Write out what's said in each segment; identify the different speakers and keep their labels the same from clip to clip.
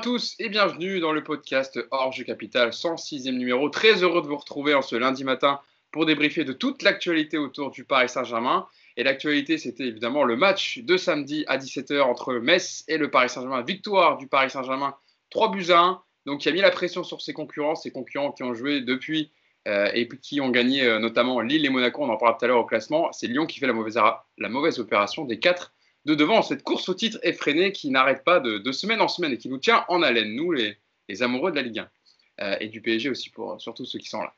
Speaker 1: tous et bienvenue dans le podcast Orge Capital, 106e numéro. Très heureux de vous retrouver en ce lundi matin pour débriefer de toute l'actualité autour du Paris Saint-Germain. Et l'actualité, c'était évidemment le match de samedi à 17h entre Metz et le Paris Saint-Germain. Victoire du Paris Saint-Germain, 3 buts à 1. Donc, qui a mis la pression sur ses concurrents, ses concurrents qui ont joué depuis euh, et qui ont gagné euh, notamment Lille et Monaco. On en parlera tout à l'heure au classement. C'est Lyon qui fait la mauvaise, la mauvaise opération des quatre de devant cette course au titre effrénée qui n'arrête pas de, semaine en semaine et qui nous tient en haleine, nous les, amoureux de la Ligue 1. Euh, et du PSG aussi, pour surtout ceux qui sont là.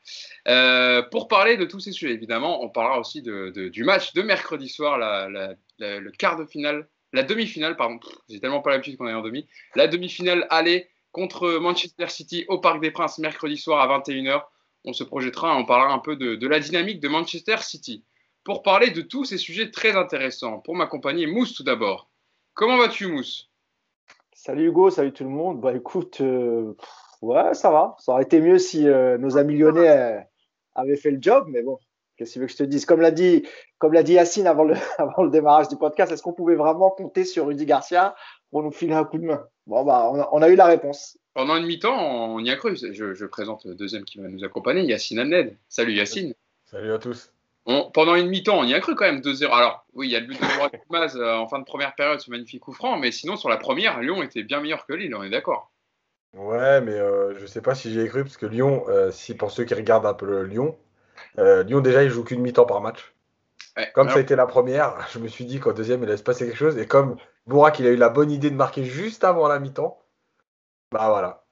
Speaker 1: Euh, pour parler de tous ces sujets, évidemment, on parlera aussi du match de mercredi soir, le quart de finale, la demi-finale, pardon, j'ai tellement pas l'habitude qu'on est en demi, la demi-finale aller contre Manchester City au Parc des Princes mercredi soir à 21h. On se projettera, on parlera un peu de la dynamique de Manchester City pour parler de tous ces sujets très intéressants. Pour m'accompagner, Mousse tout d'abord. Comment vas-tu, Mousse?
Speaker 2: Salut Hugo, salut tout le monde. Bah écoute, euh, ouais, ça va. Ça aurait été mieux si euh, nos amis lyonnais euh, avaient fait le job, mais bon, qu'est-ce que tu veux que je te dise? Comme l'a dit, comme l'a dit Yacine avant le, avant le démarrage du podcast, est-ce qu'on pouvait vraiment compter sur Rudy Garcia pour nous filer un coup de main? Bon, bah, on a, eu la réponse.
Speaker 1: Pendant une mi-temps, on y a cru. Je, je, présente le deuxième qui va nous accompagner, Yacine Amned. Salut Yacine.
Speaker 3: Salut à tous
Speaker 1: pendant une mi-temps, on y a cru quand même 2-0. Alors, oui, il y a le but de Mourad euh, en fin de première période, ce magnifique coup franc, mais sinon, sur la première, Lyon était bien meilleur que Lille, on est d'accord.
Speaker 3: Ouais, mais euh, je sais pas si j'y ai cru, parce que Lyon, euh, si pour ceux qui regardent un peu le Lyon, euh, Lyon déjà, il joue qu'une mi-temps par match. comme ça a été la première, je me suis dit qu'en deuxième, il allait se passer quelque chose, et comme Bourak, il a eu la bonne idée de marquer juste avant la mi-temps, bah voilà,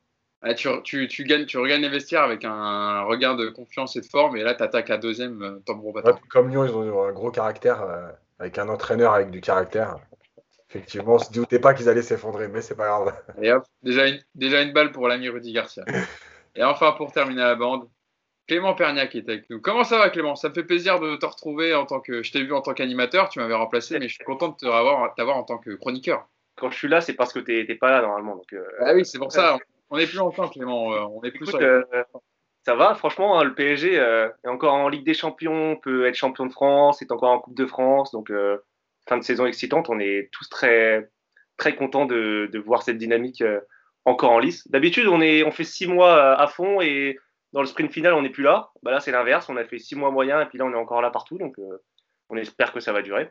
Speaker 1: tu, tu, gagnes, tu regagnes les vestiaires avec un regard de confiance et de forme, et là, tu attaques à deuxième euh, tambour
Speaker 3: comme Lyon, ils ont un gros caractère, euh, avec un entraîneur avec du caractère. Effectivement, on se doutait pas qu'ils allaient s'effondrer, mais c'est pas grave.
Speaker 1: Et hop, déjà une, déjà une balle pour l'ami Rudy Garcia. et enfin, pour terminer la bande, Clément Perniac est avec nous. Comment ça va, Clément? Ça me fait plaisir de te retrouver en tant que. Je t'ai vu en tant qu'animateur, tu m'avais remplacé, mais je suis content de t'avoir en tant que chroniqueur.
Speaker 4: Quand je suis là, c'est parce que tu n'es pas là normalement. Donc,
Speaker 1: euh, Ah oui, c'est pour ça. On est plus longtemps, Clément. Euh, on est plus
Speaker 4: euh, ça va, franchement, hein, le PSG euh, est encore en Ligue des Champions, peut être champion de France, est encore en Coupe de France. Donc, fin de saison excitante. On est tous très, très contents de, voir cette dynamique encore en lice. D'habitude, on, on fait six mois à fond et dans le sprint final, on n'est plus là. Bah là, c'est l'inverse. On a fait six mois moyens et puis là, on est encore là partout. Donc, on espère que ça va durer.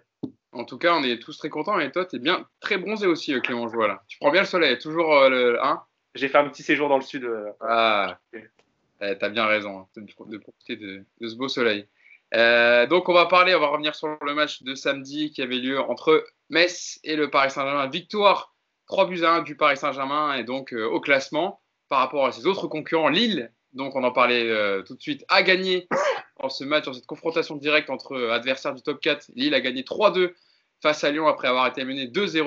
Speaker 1: En tout cas, on est tous très contents. Et toi, tu es bien très bronzé aussi, Clément Joie. Tu prends bien le soleil. Toujours le 1
Speaker 4: j'ai fait un petit séjour dans le sud. Euh,
Speaker 1: ah, eh, t'as bien raison hein, de, profiter de, ce beau soleil. Euh, donc on va parler, on va revenir sur le match de samedi qui avait lieu entre Metz et le Paris Saint-Germain. Victoire 3 buts à 1 du Paris Saint-Germain et donc euh, au classement par rapport à ses autres concurrents. Lille, donc on en parlait tout de suite, a gagné en ce match, en cette confrontation directe entre adversaires du top 4. Lille a gagné 3-2 face à Lyon après avoir été mené 2-0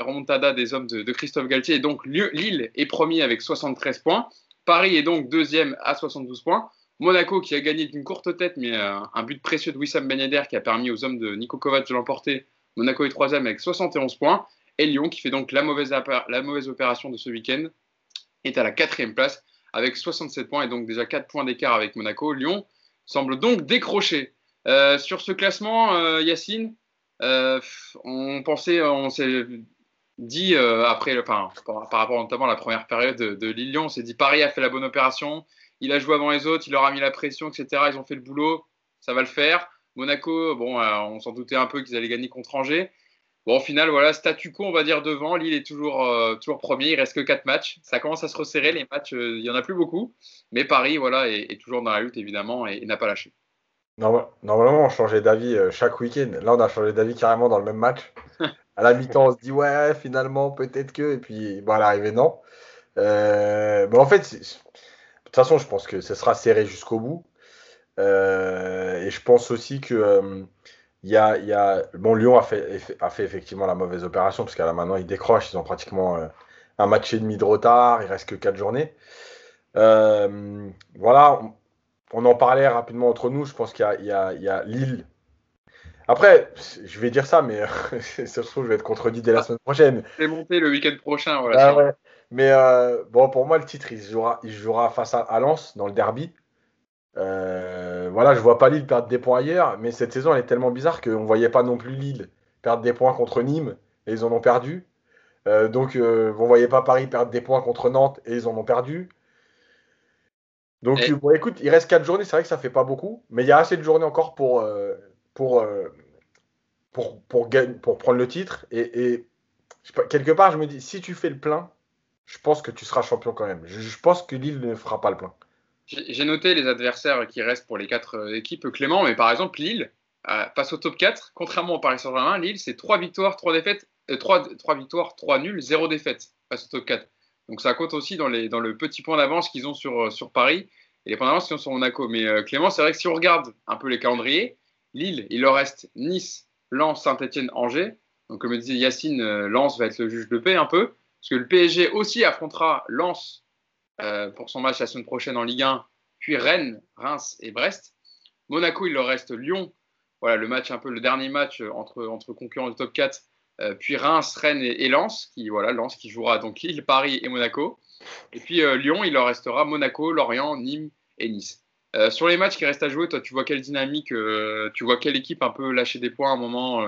Speaker 1: remontada des hommes de, Christophe Galtier. Et donc Lille est premier avec 73 points. Paris est donc deuxième à 72 points. Monaco qui a gagné d'une courte tête, mais euh, un but précieux de Wissam Ben Yedder qui a permis aux hommes de Nico Kovac de l'emporter. Monaco est troisième avec 71 points. Et Lyon, qui fait donc la mauvaise, la mauvaise opération de ce week-end, est à la quatrième place avec 67 points et donc déjà 4 points d'écart avec Monaco. Lyon semble donc décrocher. Euh, sur ce classement, euh, Yacine, euh, on pensait, on s'est dit euh, après, enfin, par, rapport notamment à la première période de, Lille-Lyon, on s'est dit Paris a fait la bonne opération, il a joué avant les autres, il leur a mis la pression, etc. Ils ont fait le boulot, ça va le faire. Monaco, bon, euh, on s'en doutait un peu qu'ils allaient gagner contre Angers. Bon, au final, voilà, statu quo, on va dire devant. Lille est toujours, toujours premier. Il reste que 4 matchs. Ça commence à se resserrer. Les matchs, il n'y en a plus beaucoup. Mais Paris, voilà, est, toujours dans la lutte, évidemment, et n'a pas lâché.
Speaker 3: Normalement, on changeait d'avis euh, chaque week-end. Là, on a changé d'avis carrément dans le même match. À la mi-temps, on se dit, ouais, finalement, peut-être que. Et puis, bon, à l'arrivée, non. Euh, mais en fait, de toute façon, je pense que ce sera serré jusqu'au bout. Euh, et je pense aussi que. il y a, y a, bon, Lyon a fait, a fait effectivement la mauvaise opération, parce qu'à là maintenant, ils décrochent. Ils ont pratiquement un match et demi de retard. Il reste que 4 journées. voilà en parlait rapidement entre nous. Je pense qu'il y, a Lille. Après, je vais dire ça, mais ça se trouve, je vais être contredit dès la semaine prochaine.
Speaker 1: C'est monté le week-end prochain. Voilà,
Speaker 3: ah Mais euh, bon, pour moi, le titre, il jouera, il jouera face à, Lens dans le derby. Euh, voilà, je vois pas Lille perdre des points ailleurs, mais cette saison, elle est tellement bizarre qu'on ne voyait pas non plus Lille perdre des points contre Nîmes, et ils en ont perdu. donc, vous ne voyez pas Paris perdre des points contre Nantes et ils en ont perdu. Donc, écoute, il reste 4 journées. C'est vrai que ça fait pas beaucoup, mais il y a assez de journées encore pour, pour, pour, pour, pour, prendre le titre. Et, quelque part, je me dis, si tu fais le plein, je pense que tu seras champion quand même. Je, pense que Lille ne fera pas le plein.
Speaker 1: J'ai noté les adversaires qui restent pour les quatre euh, équipes, Clément, mais par exemple, Lille, passe au top 4, contrairement au Paris Saint-Germain, Lille, c'est 3 victoires, 3 défaites, 3, euh, victoires, 3 nuls, 0 défaites face au top 4. Donc ça compte aussi dans, les, le petit point d'avance qu'ils ont sur, euh, Paris et les points d'avance qu'ils ont sur Monaco. Mais Clément, c'est vrai que si on regarde un peu les calendriers, Lille, il leur reste Nice, Lens, Saint-Etienne, Angers. Donc comme disait Yacine, Lens va être le juge de paix un peu. Parce que le PSG aussi affrontera Lens euh, pour son match la semaine prochaine en Ligue 1, puis Rennes, Reims et Brest. Monaco, il leur reste Lyon. Voilà, le match un peu le dernier match entre, entre concurrents du top 4. Euh, puis Reims, Rennes et, Lens, qui voilà, Lens qui jouera donc Lille, Paris et Monaco. Et puis euh, Lyon, il leur restera Monaco, Lorient, Nîmes et Nice. sur les matchs qui restent à jouer, toi, tu vois quelle dynamique, tu vois quelle équipe un peu lâcher des points à un moment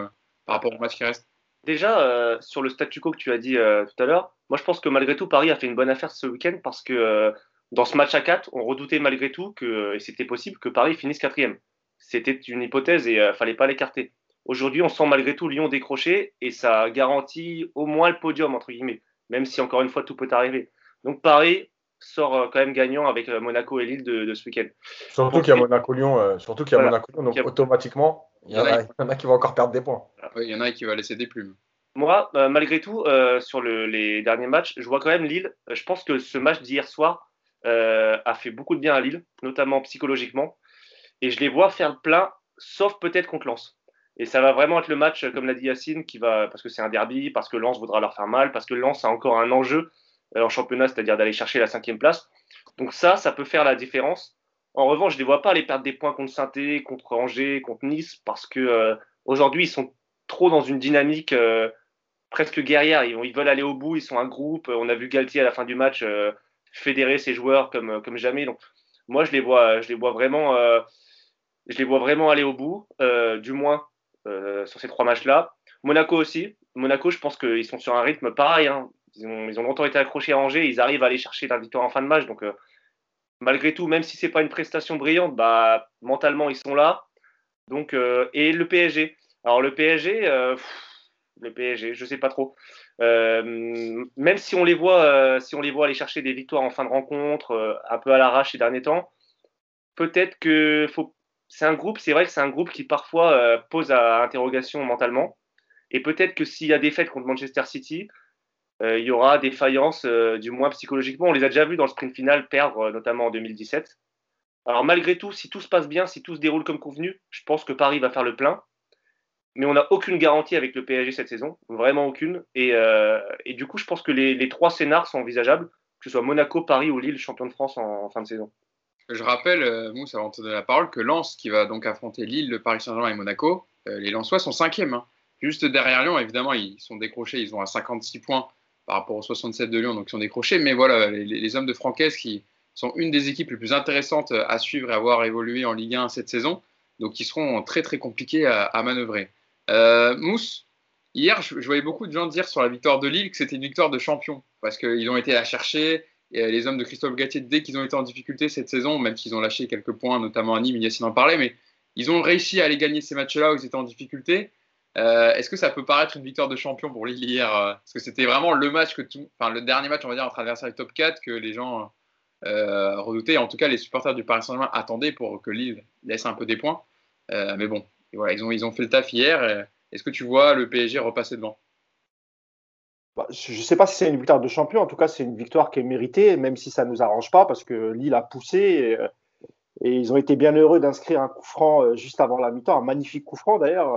Speaker 1: par rapport aux matchs qui restent?
Speaker 4: Déjà, euh, sur le statu quo que tu as dit euh, tout à l'heure, moi je pense que malgré tout, Paris a fait une bonne affaire ce week-end parce que euh, dans ce match à 4, on redoutait malgré tout que, et c'était possible, que Paris finisse quatrième. C'était une hypothèse et il fallait pas l'écarter. Aujourd'hui, on sent malgré tout Lyon décrocher et ça garantit au moins le podium, entre guillemets, même si encore une fois tout peut arriver. Donc Paris sort quand même gagnant avec Monaco et Lille de, ce week-end.
Speaker 3: Surtout qu'il y a Monaco-Lyon, surtout qu'il y a Monaco-Lyon, donc automatiquement, il y, en a, qui vont encore perdre des points.
Speaker 1: il y en a qui va laisser des plumes.
Speaker 4: Moi, euh, malgré tout, euh, sur les derniers matchs, je vois quand même Lille. Je pense que ce match d'hier soir euh, a fait beaucoup de bien à Lille, notamment psychologiquement. Et je les vois faire le plein, sauf peut-être contre Lens. Et ça va vraiment être le match, comme l'a dit Yacine, qui va, parce que c'est un derby, parce que Lens voudra leur faire mal, parce que Lens a encore un enjeu en championnat, c'est-à-dire d'aller chercher la cinquième place. Donc ça, ça peut faire la différence. En revanche, je ne les vois pas aller perdre des points contre saint contre Angers, contre Nice, parce que euh, aujourd'hui, ils sont trop dans une dynamique euh, presque guerrière. Ils, veulent aller au bout, ils sont un groupe. On a vu Galtier à la fin du match euh, fédérer ses joueurs comme, comme jamais. Donc, moi, je les vois, je les vois vraiment, je les vois vraiment aller au bout, du moins sur ces trois matchs-là. Monaco aussi. Monaco, je pense qu'ils sont sur un rythme pareil. Hein. Ils, ont, longtemps été accrochés à Angers. Ils arrivent à aller chercher la victoire en fin de match. Donc, malgré tout, même si c'est pas une prestation brillante, bah, mentalement, ils sont là. Euh, et le PSG. Alors, le PSG, euh, le PSG, je sais pas trop. Euh, même si on les voit, si on les voit aller chercher des victoires en fin de rencontre, un peu à l'arrache ces derniers temps, peut-être que faut. C'est un groupe, vrai que c'est un groupe qui parfois pose à interrogation mentalement. Et peut-être que s'il y a des fêtes contre Manchester City, euh, il y aura des faillances, euh, du moins psychologiquement. On les a déjà vus dans le sprint final perdre, euh, notamment en 2017. Alors malgré tout, si tout se passe bien, si tout se déroule comme convenu, je pense que Paris va faire le plein. Mais on n'a aucune garantie avec le PSG cette saison, vraiment aucune. Et, du coup, je pense que les, trois scénars sont envisageables, que ce soit Monaco, Paris ou Lille, champion de France en, fin de saison.
Speaker 1: Je rappelle, Mousse, avant de donner la parole, que Lens, qui va donc affronter Lille, le Paris Saint-Germain et Monaco, les Lensois sont cinquièmes. Hein. Juste derrière Lyon, évidemment, ils sont décrochés, ils ont à 56 points par rapport aux 67 de Lyon, donc ils sont décrochés. Mais voilà, les, hommes de Francaise qui sont une des équipes les plus intéressantes à suivre et à voir évoluer en Ligue 1 cette saison, donc ils seront très très compliqués à, manœuvrer. Euh, Mousse, hier, je, voyais beaucoup de gens dire sur la victoire de Lille que c'était une victoire de champion, parce qu'ils ont été à chercher. Et les hommes de Christophe Gatier, dès qu'ils ont été en difficulté cette saison, même s'ils ont lâché quelques points, notamment à Nîmes, Yacine en parlait, mais ils ont réussi à aller gagner ces matchs-là où ils étaient en difficulté. Euh, est-ce que ça peut paraître une victoire de champion pour Lille hier euh, Parce que c'était vraiment le match que tout, enfin le dernier match, on va dire, entre adversaires top 4 que les gens euh, redoutaient. En tout cas, les supporters du Paris Saint-Germain attendaient pour que Lille laisse un peu des points. mais bon, voilà, ils ont, ils ont fait le taf hier. Est-ce que tu vois le PSG repasser devant?
Speaker 2: Je ne sais pas si c'est une victoire de champion, en tout cas c'est une victoire qui est méritée, même si ça ne nous arrange pas, parce que Lille a poussé et, ils ont été bien heureux d'inscrire un coup franc juste avant la mi-temps, un magnifique coup franc d'ailleurs,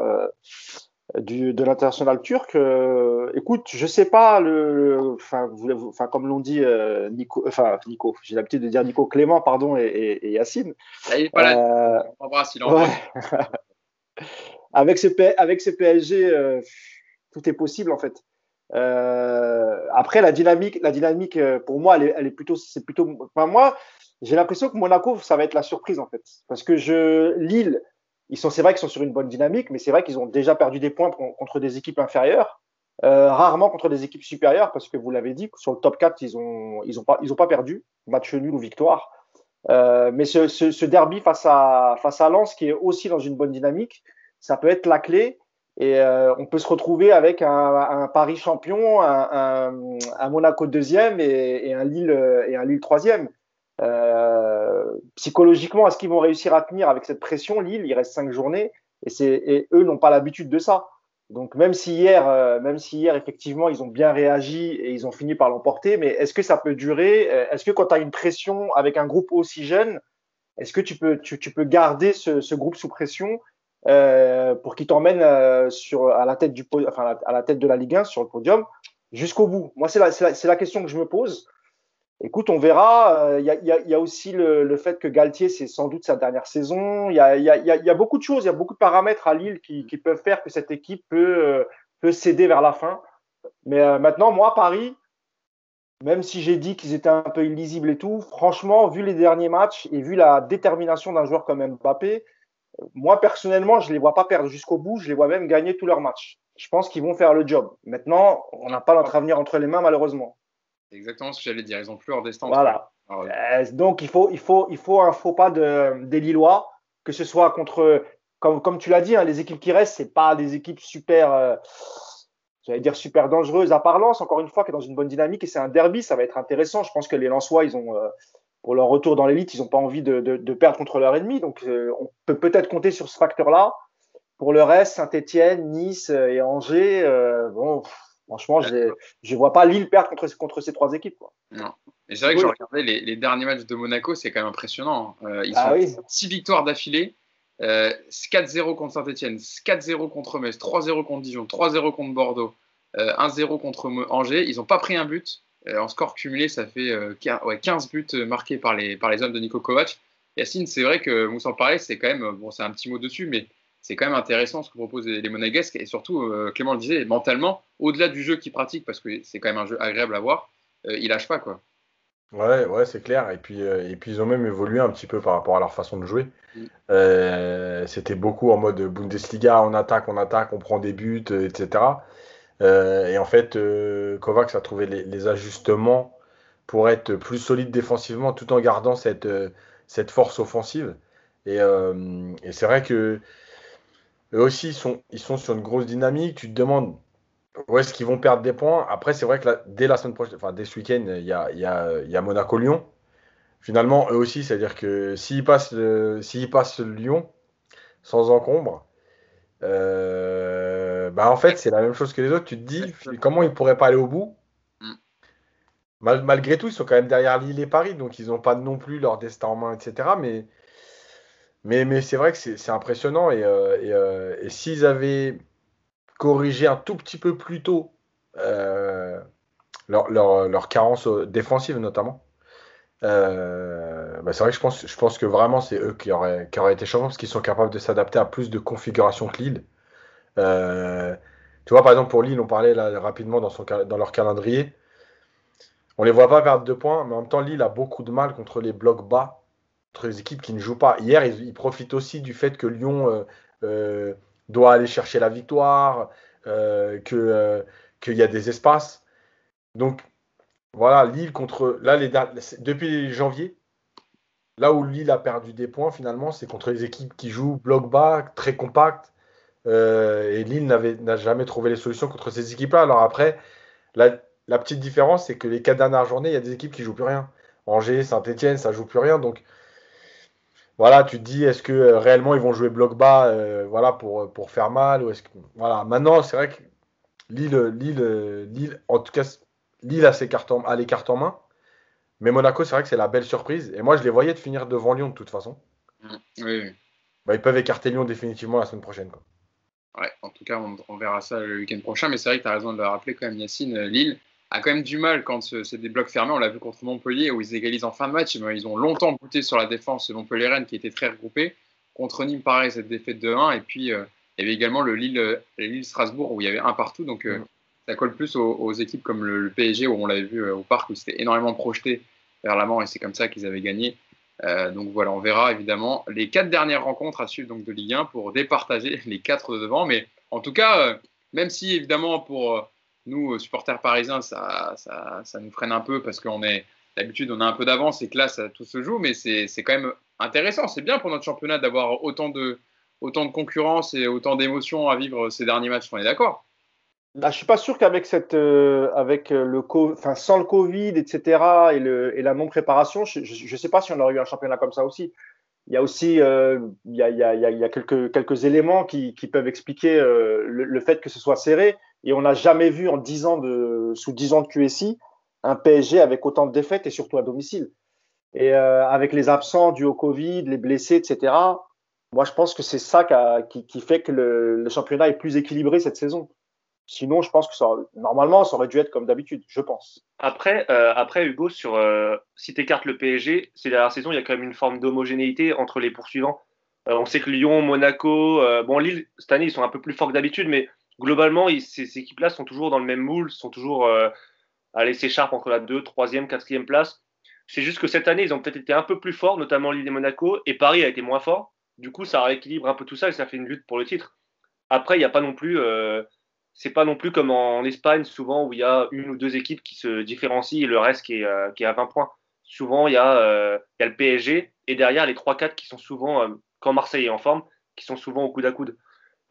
Speaker 2: de l'international turc. Euh, écoute, je sais pas, le, enfin, enfin, comme l'ont dit euh, Nico, enfin Nico, j'ai l'habitude de dire Nico Clément, pardon, et, et, Yacine.
Speaker 1: il en
Speaker 2: avec, ce, avec ce PSG, euh, tout est possible en fait. Après, la dynamique, la dynamique pour moi, elle est, plutôt, c'est plutôt, enfin, moi, j'ai l'impression que Monaco, ça va être la surprise en fait, parce que je Lille ils sont, c'est vrai qu'ils sont sur une bonne dynamique, mais c'est vrai qu'ils ont déjà perdu des points contre des équipes inférieures. rarement contre des équipes supérieures, parce que vous l'avez dit, sur le top 4, ils n'ont ils ont pas, ils ont pas perdu, match nul ou victoire. mais ce, ce, derby face à, face à Lens, qui est aussi dans une bonne dynamique, ça peut être la clé. Et euh, on peut se retrouver avec un, Paris champion, un, Monaco deuxième et, et, un Lille troisième. Euh, psychologiquement, est-ce qu'ils vont réussir à tenir avec cette pression Lille, il reste cinq journées et, eux n'ont pas l'habitude de ça. Donc même si hier, euh, même si hier effectivement ils ont bien réagi et ils ont fini par l'emporter, mais est-ce que ça peut durer? Est-ce que quand tu as une pression avec un groupe aussi jeune, est-ce que tu peux, garder ce, groupe sous pression euh, pour qu'il t'emmène euh, à la tête de la Ligue 1 sur le podium jusqu'au bout. Moi, c'est la, question que je me pose. Écoute, on verra. Euh, il y, a, y, a, aussi le, fait que Galtier, c'est sans doute sa dernière saison. Il y a, beaucoup de choses, il y a beaucoup de paramètres à Lille qui, peuvent faire que cette équipe peut, peut céder vers la fin. Mais maintenant, moi, Paris, même si j'ai dit qu'ils étaient un peu illisibles et tout, franchement, vu les derniers matchs et vu la détermination d'un joueur comme Mbappé, moi, personnellement, je ne les vois pas perdre jusqu'au bout. Je les vois même gagner tous leurs matchs. Je pense qu'ils vont faire le job. Maintenant, on n'a pas notre avenir entre les mains, malheureusement.
Speaker 1: C'est exactement ce que j'allais dire. Ils ont plus leur destin.
Speaker 2: Voilà. Euh, donc, il faut, il faut, il faut un faux pas de, des Lillois, que ce soit contre, comme, comme tu l'as dit, hein, les équipes qui restent, c'est pas des équipes super, euh, j'allais dire super dangereuses à part Lens, encore une fois, qui est dans une bonne dynamique et c'est un derby, ça va être intéressant. Je pense que les Lensois, ils ont, euh, pour leur retour dans l'élite, ils n'ont pas envie de, de, de, perdre contre leur ennemi. Donc, euh, on peut peut-être compter sur ce facteur-là. Pour le reste, Saint-Etienne, Nice euh, et Angers, euh, bon, franchement, je ne vois pas Lille perdre contre, contre ces trois équipes. Quoi.
Speaker 1: Non. Et c'est vrai que je regardais les, les, derniers matchs de Monaco, c'est quand même impressionnant. Hein. ils ah, ont six victoires d'affilée. 4-0 contre Saint-Etienne, 4-0 contre Metz, 3-0 contre Dijon, 3-0 contre Bordeaux, 1-0 contre Angers. Ils n'ont pas pris un but. Euh, en score cumulé, ça fait 15 euh, buts euh, marqués par les, par les hommes de Nico Kovac. Yacine, c'est vrai que Moussa parlait, c'est quand même, bon, c'est un petit mot dessus, mais c'est quand même intéressant ce que proposent les Monégasques. Et surtout, Clément le disait, mentalement, au-delà du jeu qu'il pratique, parce que c'est quand même un jeu agréable à voir, il lâche pas. quoi.
Speaker 3: Ouais, ouais, c'est clair. Et puis, et puis, ils ont même évolué un petit peu par rapport à leur façon de jouer. Mm. C'était beaucoup en mode Bundesliga, on attaque, on attaque, on prend des buts, etc. Euh, et en fait, euh, Kovacs a trouvé les, ajustements pour être plus solide défensivement tout en gardant cette, euh, force offensive. Et, c'est vrai que eux aussi, ils sont, ils sont sur une grosse dynamique. Tu te demandes où est-ce qu'ils vont perdre des points. Après, c'est vrai que dès la semaine prochaine, enfin dès ce week-end, il y a, y, a, y a Monaco-Lyon. Finalement, eux aussi, c'est-à-dire que s'ils passent, s'ils passent Lyon sans encombre, bah en fait, c'est la même chose que les autres. Tu te dis, comment ils pourraient pas aller au bout mm. Malgré tout, ils sont quand même derrière Lille et Paris, donc ils n'ont pas non plus leur destin en main, etc. Mais, mais, mais c'est vrai que c'est impressionnant. Et, euh, euh, et, s'ils avaient corrigé un tout petit peu plus tôt leur, leur, leur, carence défensive, notamment, euh, bah c'est vrai que je pense, je pense que vraiment c'est eux qui auraient, qui auraient été champions parce qu'ils sont capables de s'adapter à plus de configurations que Lille. Euh, tu vois, par exemple, pour Lille, on parlait rapidement dans, leur calendrier. On les voit pas perdre de points, mais en même temps, Lille a beaucoup de mal contre les blocs bas, contre les équipes qui ne jouent pas. Hier, ils, profitent aussi du fait que Lyon euh, doit aller chercher la victoire, qu'il y a des espaces. Donc, voilà, Lille contre. Là, les, depuis janvier, là où Lille a perdu des points, finalement, c'est contre les équipes qui jouent bloc bas, très compact. Euh, et Lille n'a jamais trouvé les solutions contre ces équipes-là. Alors après, la, petite différence, c'est que les quatre dernières journées, il y a des équipes qui jouent plus rien. Angers, Saint-Etienne, ça joue plus rien. Donc voilà, tu te dis, est-ce que euh, réellement ils vont jouer bloc bas euh, voilà, pour, pour faire mal ou est-ce que... Voilà, maintenant, c'est vrai que Lille, Lille, Lille, en tout cas, Lille a, ses cartes en, les cartes en main. Mais Monaco, c'est vrai que c'est la belle surprise. Et moi, je les voyais de finir devant Lyon de toute façon.
Speaker 1: Mm. Oui,
Speaker 3: bah, ils peuvent écarter Lyon définitivement la semaine prochaine. Quoi.
Speaker 1: Ouais, en tout cas, on, verra ça le week-end prochain. Mais c'est vrai que tu as raison de le rappeler quand même, Yacine. Euh, Lille a quand même du mal quand c'est des blocs fermés. On l'a vu contre Montpellier où ils égalisent en fin de match. ils ont longtemps goûté sur la défense Montpellier-Rennes qui était très regroupée. Contre Nîmes, pareil, cette défaite de 1. Et puis, euh, il y avait également le Lille-Strasbourg où il y avait un partout. Donc, euh, mm ça colle plus aux, équipes comme le, PSG où on l'avait vu euh, au parc où c'était énormément projeté vers l'avant et c'est comme ça qu'ils avaient gagné. Euh, donc voilà, on verra évidemment les quatre dernières rencontres à suivre donc de Ligue 1 pour départager les quatre de devant. Mais en tout cas, euh, même si évidemment pour nous, supporters parisiens, ça, ça, ça, nous freine un peu parce qu'on est d'habitude, on a un peu d'avance et que là, ça, tout se joue, mais c'est quand même intéressant. C'est bien pour notre championnat d'avoir autant de, autant de concurrence et autant d'émotions à vivre ces derniers matchs. On est d'accord
Speaker 2: bah, je suis pas sûr qu'avec cette, euh, avec le, enfin sans le Covid, etc. et, le, et la non préparation, je, ne sais pas si on aurait eu un championnat comme ça aussi. Il y a aussi, euh, il, y a, y a, y a, quelques, quelques éléments qui, qui peuvent expliquer euh, le, le, fait que ce soit serré. Et on n'a jamais vu en 10 ans de, sous 10 ans de QSI un PSG avec autant de défaites et surtout à domicile. Et euh, avec les absents dus au Covid, les blessés, etc. Moi, je pense que c'est ça qui, qui, fait que le, le championnat est plus équilibré cette saison. Sinon, je pense que ça, normalement, ça aurait dû être comme d'habitude, je pense.
Speaker 4: Après, euh, après Hugo, sur, euh, si tu le PSG, ces dernières saisons, il y a quand même une forme d'homogénéité entre les poursuivants. Euh, on sait que Lyon, Monaco, bon, Lille, cette année, ils sont un peu plus forts que d'habitude, mais globalement, ces, équipes-là sont toujours dans le même moule, sont toujours à laisser s'écharpent entre la 2, 3e, 4e place. C'est juste que cette année, ils ont peut-être été un peu plus forts, notamment Lille et Monaco, et Paris a été moins fort. Du coup, ça rééquilibre un peu tout ça et ça fait une lutte pour le titre. Après, il n'y a pas non plus c'est pas non plus comme en Espagne, souvent où il y a une ou deux équipes qui se différencient et le reste qui est, euh, à 20 points. Souvent, il y, a, euh, le PSG et derrière les 3-4 qui sont souvent, euh, quand Marseille est en forme, qui sont souvent au coude à coude.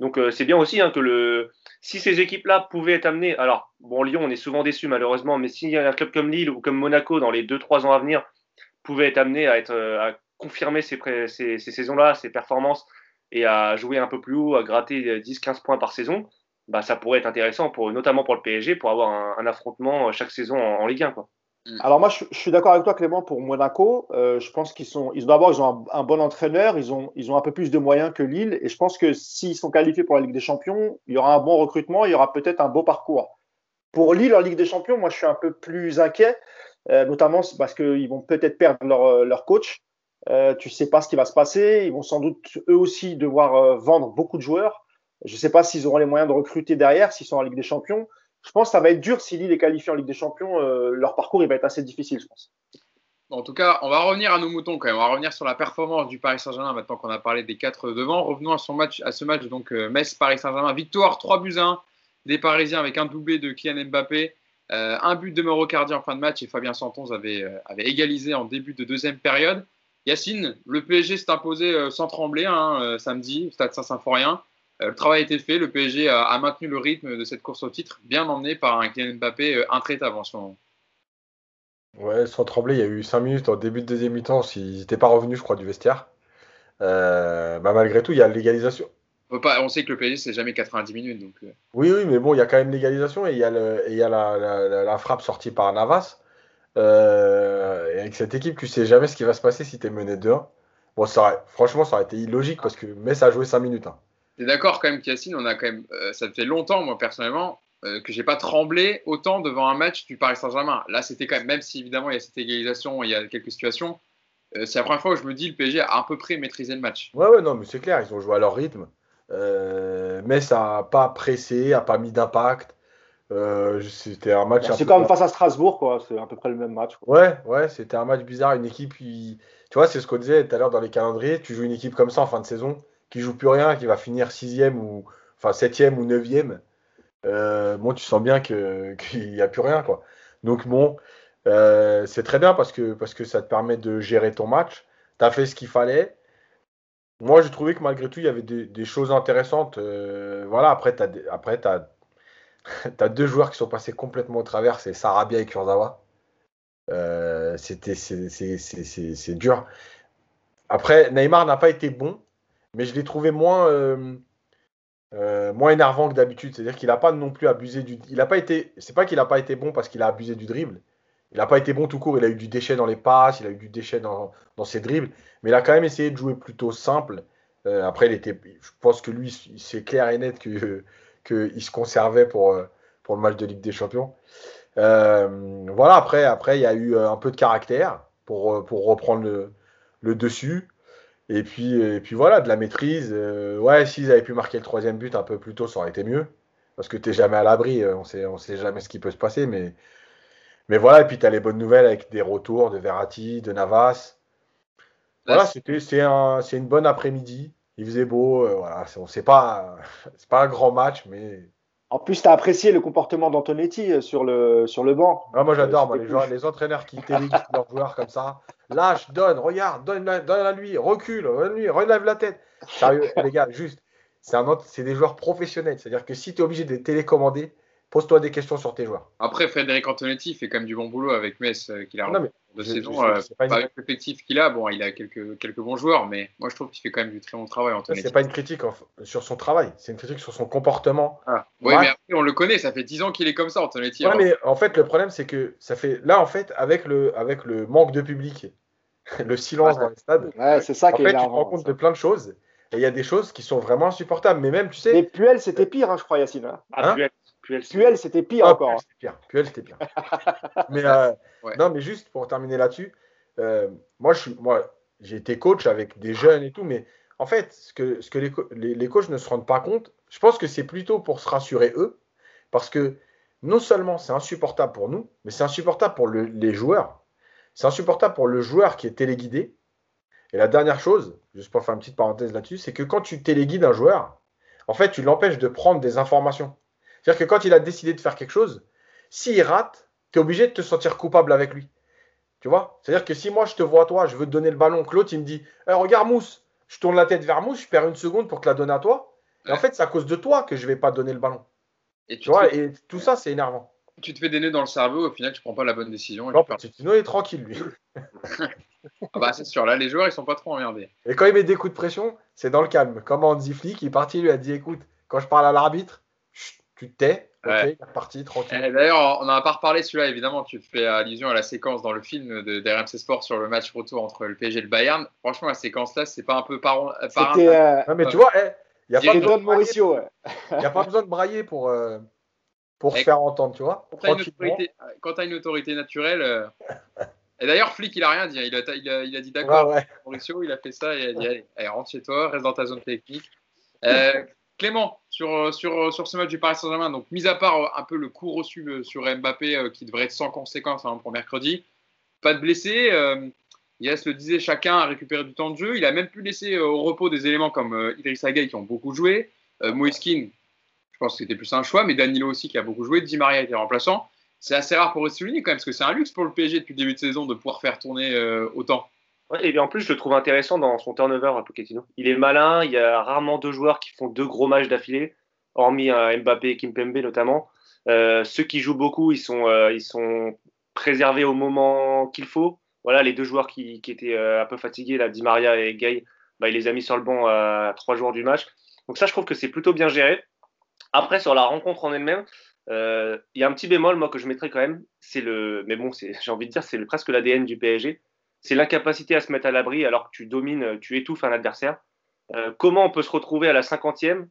Speaker 4: Donc c'est bien aussi hein, que le, si ces équipes-là pouvaient être amenées, alors bon Lyon on est souvent déçu malheureusement, mais si un club comme Lille ou comme Monaco dans les 2-3 ans à venir pouvait être amené à, être, à confirmer ces, ces saisons-là, ces performances et à jouer un peu plus haut, à gratter 10-15 points par saison, bah, ça pourrait être intéressant, pour, notamment pour le PSG, pour avoir un, affrontement euh, chaque saison en, Ligue 1. Quoi.
Speaker 2: Mm. Alors moi, je, suis d'accord avec toi, Clément, pour Monaco. Euh, je pense qu'ils sont, ils, d'abord, ils ont un, bon entraîneur, ils ont, ils ont un peu plus de moyens que Lille, et je pense que s'ils sont qualifiés pour la Ligue des Champions, il y aura un bon recrutement, il y aura peut-être un beau parcours. Pour Lille en Ligue des Champions, moi, je suis un peu plus inquiet, euh, notamment parce qu'ils vont peut-être perdre leur, leur coach. Euh, tu sais pas ce qui va se passer. Ils vont sans doute eux aussi devoir vendre beaucoup de joueurs. Je ne sais pas s'ils auront les moyens de recruter derrière, s'ils sont en Ligue des Champions. Je pense que ça va être dur si Lille est qualifié en Ligue des Champions. Euh, leur parcours, il va être assez difficile, je pense.
Speaker 1: En tout cas, on va revenir à nos moutons quand même. On va revenir sur la performance du Paris Saint-Germain maintenant qu'on a parlé des quatre devant. Revenons à, ce match, donc euh, Metz-Paris Saint-Germain. Victoire 3 buts 1 des Parisiens avec un doublé de Kylian Mbappé. Euh, un but de Mauro en fin de match et Fabien Santon avait, avait égalisé en début de deuxième période. Yacine, le PSG s'est imposé sans trembler hein, samedi, Stade Saint-Symphorien. Euh, le travail a été fait, le PSG a, maintenu le rythme de cette course au titre, bien emmené par un Kylian Mbappé euh, intraitable en ce moment.
Speaker 3: Ouais, sans trembler, il y a eu 5 minutes au début de deuxième mi-temps, s'ils n'étaient pas revenus, je crois, du vestiaire. Euh, bah, malgré tout, il y a l'égalisation.
Speaker 1: On, sait que le PSG, c'est jamais 90 minutes. Donc...
Speaker 3: Oui, oui, mais bon, il y a quand même l'égalisation et il y a, le, y a la, la, frappe sortie par Navas. et avec cette équipe, tu sais jamais ce qui va se passer si tu es mené 2-1. Bon, ça franchement, ça aurait été illogique parce que Metz a joué 5 minutes. Hein
Speaker 1: d'accord quand même, Cassine, on a quand même, euh, ça fait longtemps, moi personnellement, euh, que j'ai pas tremblé autant devant un match du Paris Saint-Germain. Là, c'était quand même, même si évidemment il y a cette égalisation, il y a quelques situations, euh, c'est la première fois où je me dis le PSG a à peu près maîtrisé le match.
Speaker 3: Ouais, ouais, non, mais c'est clair, ils ont joué à leur rythme. mais ça n'a pas pressé, n'a pas mis d'impact. c'était un match.
Speaker 2: Bah, c'est comme face à Strasbourg, quoi. C'est à peu près le même match.
Speaker 3: Ouais, ouais, c'était un match bizarre. Une équipe, tu vois, c'est ce qu'on disait tout à l'heure dans les calendriers. Tu joues une équipe comme ça en fin de saison qui joue plus rien, qui va finir sixième ou enfin septième ou neuvième, euh, bon, tu sens bien qu'il n'y a plus rien, quoi. Donc bon, euh, c'est très bien parce que, parce que ça te permet de gérer ton match. Tu as fait ce qu'il fallait. Moi, j'ai trouvé que malgré tout, il y avait des, choses intéressantes. Euh, voilà, après, tu as, après, deux joueurs qui sont passés complètement au travers, c'est Sarabia et Kurzawa. C'était, c'est dur. Après, Neymar n'a pas été bon, mais je l'ai trouvé moins, euh, euh, moins énervant que d'habitude. C'est-à-dire qu'il n'a pas non plus abusé du. Il a pas été. C'est pas qu'il n'a pas été bon parce qu'il a abusé du dribble. Il n'a pas été bon tout court. Il a eu du déchet dans les passes, il a eu du déchet dans, dans ses dribbles. Mais il a quand même essayé de jouer plutôt simple. Euh, après, il était, je pense que lui, c'est clair et net qu'il que se conservait pour, pour le match de Ligue des Champions. voilà, après, après, il y a eu un peu de caractère pour, pour reprendre le dessus. Et puis, et puis voilà, de la maîtrise. Euh, ouais, s'ils avaient pu marquer le troisième but un peu plus tôt, ça aurait été mieux. Parce que tu n'es jamais à l'abri, euh, on sait, on sait jamais ce qui peut se passer. Mais, mais voilà, et puis tu as les bonnes nouvelles avec des retours de Verratti, de Navas. Voilà, c'est un, une bonne après-midi. Il faisait beau. Euh, voilà, c'est pas, pas un grand match, mais
Speaker 2: En plus, tu as apprécié le comportement d'Antonetti sur le, sur le banc.
Speaker 3: Ah, moi, j'adore les, les, entraîneurs qui téléguident leurs joueurs comme ça. Lâche, donne, regarde, donne, donne à lui, recule, lui, relève la tête. Sérieux, les gars, juste, c'est des joueurs professionnels. C'est-à-dire que si tu es obligé de télécommander, pose-toi des questions sur tes joueurs.
Speaker 1: Après, Frédéric Antonetti fait quand même du bon boulot avec Metz, euh, qu'il a non, mais de saison. Euh, pas, avec l'effectif qu'il a, bon, il a quelques, quelques bons joueurs, mais moi je trouve qu'il fait quand même du très bon travail. Antonetti.
Speaker 3: C'est pas une critique sur son travail, c'est une critique sur son comportement.
Speaker 1: Ah. Oui, mais après, on le connaît, ça fait 10 ans qu'il est comme ça, Antonetti.
Speaker 3: Ouais, mais en fait, le problème, c'est que ça fait. Là, en fait, avec le, avec le manque de public, le silence dans les stades,
Speaker 2: c'est ça
Speaker 3: en fait, tu te rends compte de plein de choses. Et il y a des choses qui sont vraiment insupportables. Mais même, tu sais.
Speaker 2: Mais Puel, c'était pire, hein, je crois, Yacine. Hein.
Speaker 4: Ah,
Speaker 2: hein Puel, c'était pire ah, encore.
Speaker 3: Puel, c'était pire. mais euh, non, mais juste pour terminer là-dessus, euh, moi, je moi, j'ai été coach avec des jeunes et tout, mais en fait, ce que, ce que les, les, les coachs ne se rendent pas compte, je pense que c'est plutôt pour se rassurer eux, parce que non seulement c'est insupportable pour nous, mais c'est insupportable pour le, les joueurs. C'est insupportable pour le joueur qui est téléguidé, et la dernière chose, juste pour faire une petite parenthèse là-dessus, c'est que quand tu téléguides un joueur, en fait, tu l'empêches de prendre des informations. C'est-à-dire que quand il a décidé de faire quelque chose, s'il rate, tu es obligé de te sentir coupable avec lui. Tu vois? C'est-à-dire que si moi je te vois toi, je veux te donner le ballon, que l'autre il me dit eh, Regarde Mousse, je tourne la tête vers Mousse, je perds une seconde pour te la donner à toi. Et en fait, c'est à cause de toi que je vais pas donner le ballon. Et tu, vois? Et tout ça, c'est énervant.
Speaker 1: Tu te fais des nœuds dans le cerveau, au final, tu prends pas la bonne décision.
Speaker 3: non, Pochettino est tranquille, lui.
Speaker 1: ah bah c'est sûr, là les joueurs ils sont pas trop emmerdés.
Speaker 3: Et quand il met des coups de pression, c'est dans le calme. Comme Andy Flick, il est parti, il lui a dit écoute, quand je parle à l'arbitre, tu te tais, ok, reparti, tranquille.
Speaker 1: D'ailleurs, on n'en a pas reparlé celui-là, évidemment, tu fais allusion à la séquence dans le film de, d'RMC Sport sur le match retour entre le PSG et le Bayern. Franchement, la séquence-là, c'est pas un peu par,
Speaker 2: par un... Euh,
Speaker 3: mais tu vois,
Speaker 2: il n'y a, pas besoin de Mauricio,
Speaker 3: y a pas besoin de brailler pour, euh, pour faire entendre, tu vois.
Speaker 1: Quand tu as une autorité naturelle. Euh, et d'ailleurs, Flick, il a rien dit. Hein. Il a, il a, il a dit d'accord, Mauricio, il a fait ça et il a dit allez, rentre chez toi, reste dans ta zone technique. Euh, Clément, sur, sur, sur ce match du Paris Saint-Germain, donc mis à part un peu le coup reçu euh, sur Mbappé euh, qui devrait être sans conséquence hein, pour mercredi, pas de blessés. Euh, Yes le disait, chacun a récupéré du temps de jeu. Il a même pu laisser au repos des éléments comme euh, Idriss Gueye qui ont beaucoup joué. Euh, Moiskin, je pense que c'était plus un choix, mais Danilo aussi qui a beaucoup joué. Di Maria était remplaçant c'est assez rare pour le souligner quand même, parce que c'est un luxe pour le PSG depuis le début de saison de pouvoir faire tourner euh, autant.
Speaker 4: Et en plus, je le trouve intéressant dans son turnover, Pochettino. Il est malin, il y a rarement deux joueurs qui font deux gros matchs d'affilée, hormis euh, Mbappé et Kimpembe notamment. Euh, ceux qui jouent beaucoup, ils sont, ils sont préservés au moment qu'il faut. Voilà, les deux joueurs qui, qui étaient un peu fatigués, là, Di Maria et Gay, bah, il les a mis sur le banc à trois jours du match. Donc ça, je trouve que c'est plutôt bien géré. Après, sur la rencontre en elle-même, euh, il y a un petit bémol, moi, que je mettrais quand même. C'est le, mais bon, j'ai envie de dire, c'est presque l'ADN du PSG. C'est l'incapacité à se mettre à l'abri alors que tu domines, tu étouffes un adversaire. Euh, comment on peut se retrouver à la 50e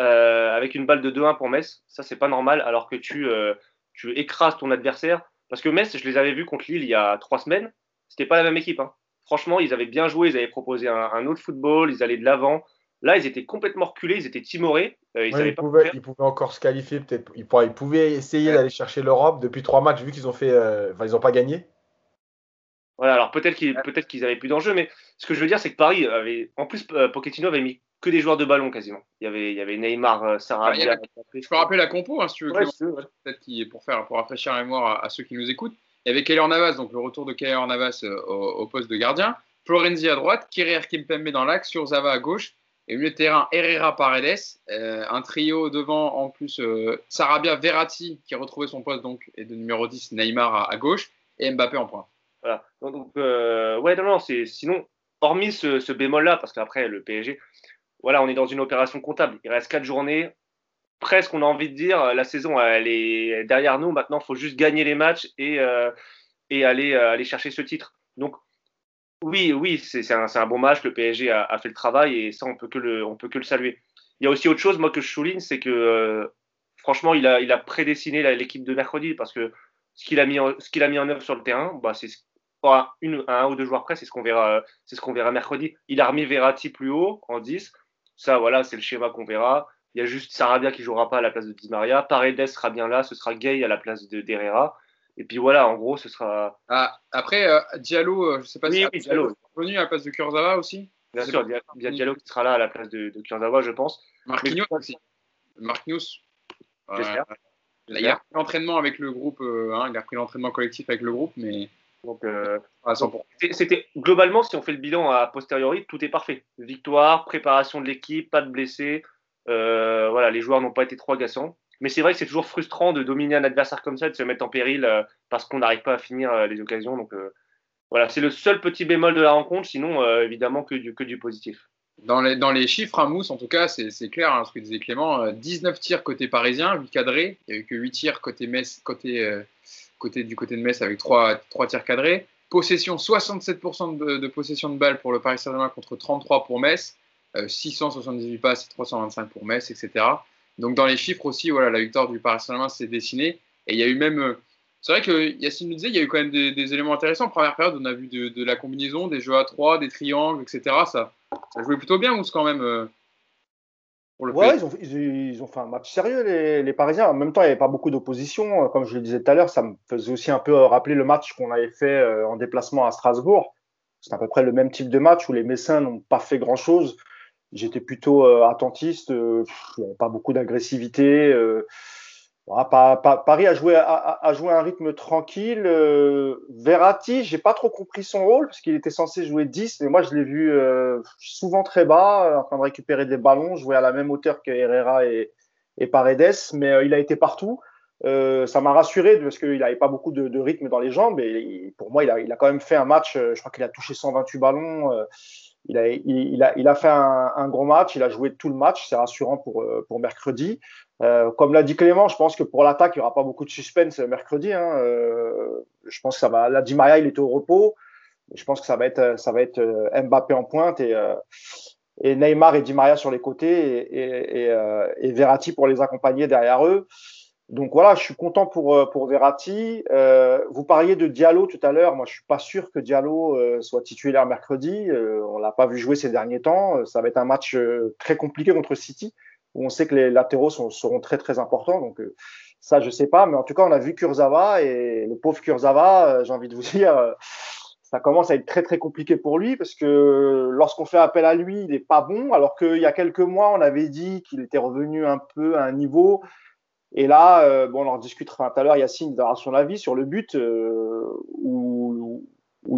Speaker 4: euh, avec une balle de 2-1 pour Metz? Ça, c'est pas normal alors que tu, tu écrases ton adversaire. Parce que Metz, je les avais vus contre Lille il y a trois semaines. C'était pas la même équipe. Hein. Franchement, ils avaient bien joué, ils avaient proposé un, un autre football, ils allaient de l'avant. Là, ils étaient complètement reculés, ils étaient timorés.
Speaker 3: Euh, ils, pouvaient, encore se qualifier, peut-être. Ils, pouvaient essayer d'aller chercher l'Europe depuis trois matchs, vu qu'ils ont fait, euh, ils n'ont pas gagné.
Speaker 4: Voilà, alors peut-être qu'ils peut qu'ils avaient plus d'enjeu, mais ce que je veux dire, c'est que Paris avait, en plus, euh, Pochettino avait mis que des joueurs de ballon quasiment. Il y avait, il y avait Neymar, Sarabia.
Speaker 1: je peux rappeler la compo, hein, si tu veux. peut-être qui pour faire, pour rafraîchir la mémoire à, ceux qui nous écoutent. Il y avait Keller Navas, donc le retour de Keller Navas au, poste de gardien. Florenzi à droite, Kyrier Kimpembe dans l'axe, Zava à gauche, et au milieu de terrain, Herrera Paredes. Euh, un trio devant, en plus, euh, Sarabia Verratti, qui a retrouvé son poste donc, et de numéro 10, Neymar à, gauche, et Mbappé en point.
Speaker 4: Donc, euh, ouais, non, non, c'est, sinon, hormis ce, bémol-là, parce qu'après, le PSG, voilà, on est dans une opération comptable. Il reste quatre journées. Presque, on a envie de dire, la saison, elle est derrière nous. Maintenant, il faut juste gagner les matchs et, et aller, aller chercher ce titre. Donc, oui, oui, c'est un, bon match. Le PSG a, fait le travail et ça, on peut que le, on peut que le saluer. Il y a aussi autre chose, moi, que je souligne, c'est que euh, franchement, il a, il a prédestiné l'équipe de mercredi parce que ce qu'il a mis, en, ce a mis en œuvre sur le terrain, bah, c'est une, un ou deux joueurs près, c'est ce qu'on verra, c'est ce qu'on verra mercredi. Il a remis Verratti plus haut en 10. Ça, voilà, c'est le schéma qu'on verra. Il y a juste Sarabia qui jouera pas à la place de Di Maria. Paredes sera bien là. Ce sera Gay à la place de Derrera. Et puis voilà, en gros, ce sera.
Speaker 1: Ah, après, euh, Diallo, euh, je ne sais pas si oui, Diallo est revenu à la place de Kurzawa aussi.
Speaker 4: Bien sûr, il y a Diallo qui sera là à la place de, de Kurzawa, je pense.
Speaker 1: Marquinhos aussi. Marquinhos.
Speaker 4: j'espère.
Speaker 1: Il a pris l'entraînement avec le groupe, hein, il a pris l'entraînement collectif avec le groupe, mais
Speaker 4: donc, c'était globalement, si on fait le bilan a posteriori, tout est parfait. Victoire, préparation de l'équipe, pas de blessés. voilà, les joueurs n'ont pas été trop agaçants. Mais c'est vrai que c'est toujours frustrant de dominer un adversaire comme ça, de se mettre en péril parce qu'on n'arrive pas à finir les occasions. Donc voilà, c'est le seul petit bémol de la rencontre, sinon évidemment que du, que du positif.
Speaker 1: Dans les, dans les chiffres à Mousse, en tout cas, c'est clair, hein, ce que disait Clément, 19 tirs côté parisien, 8 cadrés, il n'y a eu que 8 tirs côté, Metz, côté, du côté de Metz avec 3, 3 tirs cadrés. Possession, 67% de, possession de balles pour le Paris Saint-Germain contre 33 pour Metz, 678 passes et 325 pour Metz, etc. Donc dans les chiffres aussi, voilà, la victoire du Paris Saint-Germain s'est dessinée. Et il y a eu même c'est vrai que Yacine nous disait, il y a eu quand même des, éléments intéressants. Première période, on a vu de, la combinaison, des jeux à 3, des triangles, etc. Ça, ça jouait plutôt bien, ou quand même euh,
Speaker 2: Ouais, ils ont, ils, ont, fait un match sérieux, les, Parisiens. En même temps, il n'y avait pas beaucoup d'opposition. Comme je le disais tout à l'heure, ça me faisait aussi un peu rappeler le match qu'on avait fait euh, en déplacement à Strasbourg. C'est à peu près le même type de match où les Messins n'ont pas fait grand-chose. J'étais plutôt euh, attentiste. il n'y avait pas beaucoup d'agressivité. Paris a joué, a, joué un rythme tranquille. Euh, Verratti, j'ai pas trop compris son rôle parce qu'il était censé jouer 10, mais moi je l'ai vu euh, souvent très bas, en train de récupérer des ballons, jouer à la même hauteur que Herrera et, Paredes, mais euh, il a été partout. ça m'a rassuré parce qu'il n'avait pas beaucoup de, rythme dans les jambes. Et pour moi, il a, quand même fait un match. je crois qu'il a touché 128 ballons. Il a, il, a, il a fait un, un, gros match, il a joué tout le match, c'est rassurant pour, pour mercredi. Euh, comme l'a dit Clément, je pense que pour l'attaque, il n'y aura pas beaucoup de suspense mercredi. Hein. Euh, je pense que ça va. La Di Maria, il était au repos. Je pense que ça va être, ça va être euh, Mbappé en pointe et, et Neymar et Di Maria sur les côtés et, et, et, Verratti pour les accompagner derrière eux. Donc voilà, je suis content pour, pour Verratti. vous parliez de Diallo tout à l'heure. Moi, je suis pas sûr que Diallo soit titulaire mercredi. on l'a pas vu jouer ces derniers temps. Ça va être un match très compliqué contre City où on sait que les latéraux seront très très importants. Donc euh, ça, je sais pas, mais en tout cas, on a vu Kurzawa et le pauvre Kurzawa, euh, j'ai envie de vous dire, euh, ça commence à être très très compliqué pour lui parce que lorsqu'on fait appel à lui, il n'est pas bon, alors qu'il y a quelques mois, on avait dit qu'il était revenu un peu à un niveau. Et là, bon, on en discutera tout à l'heure. Yacine donnera son avis sur le but où,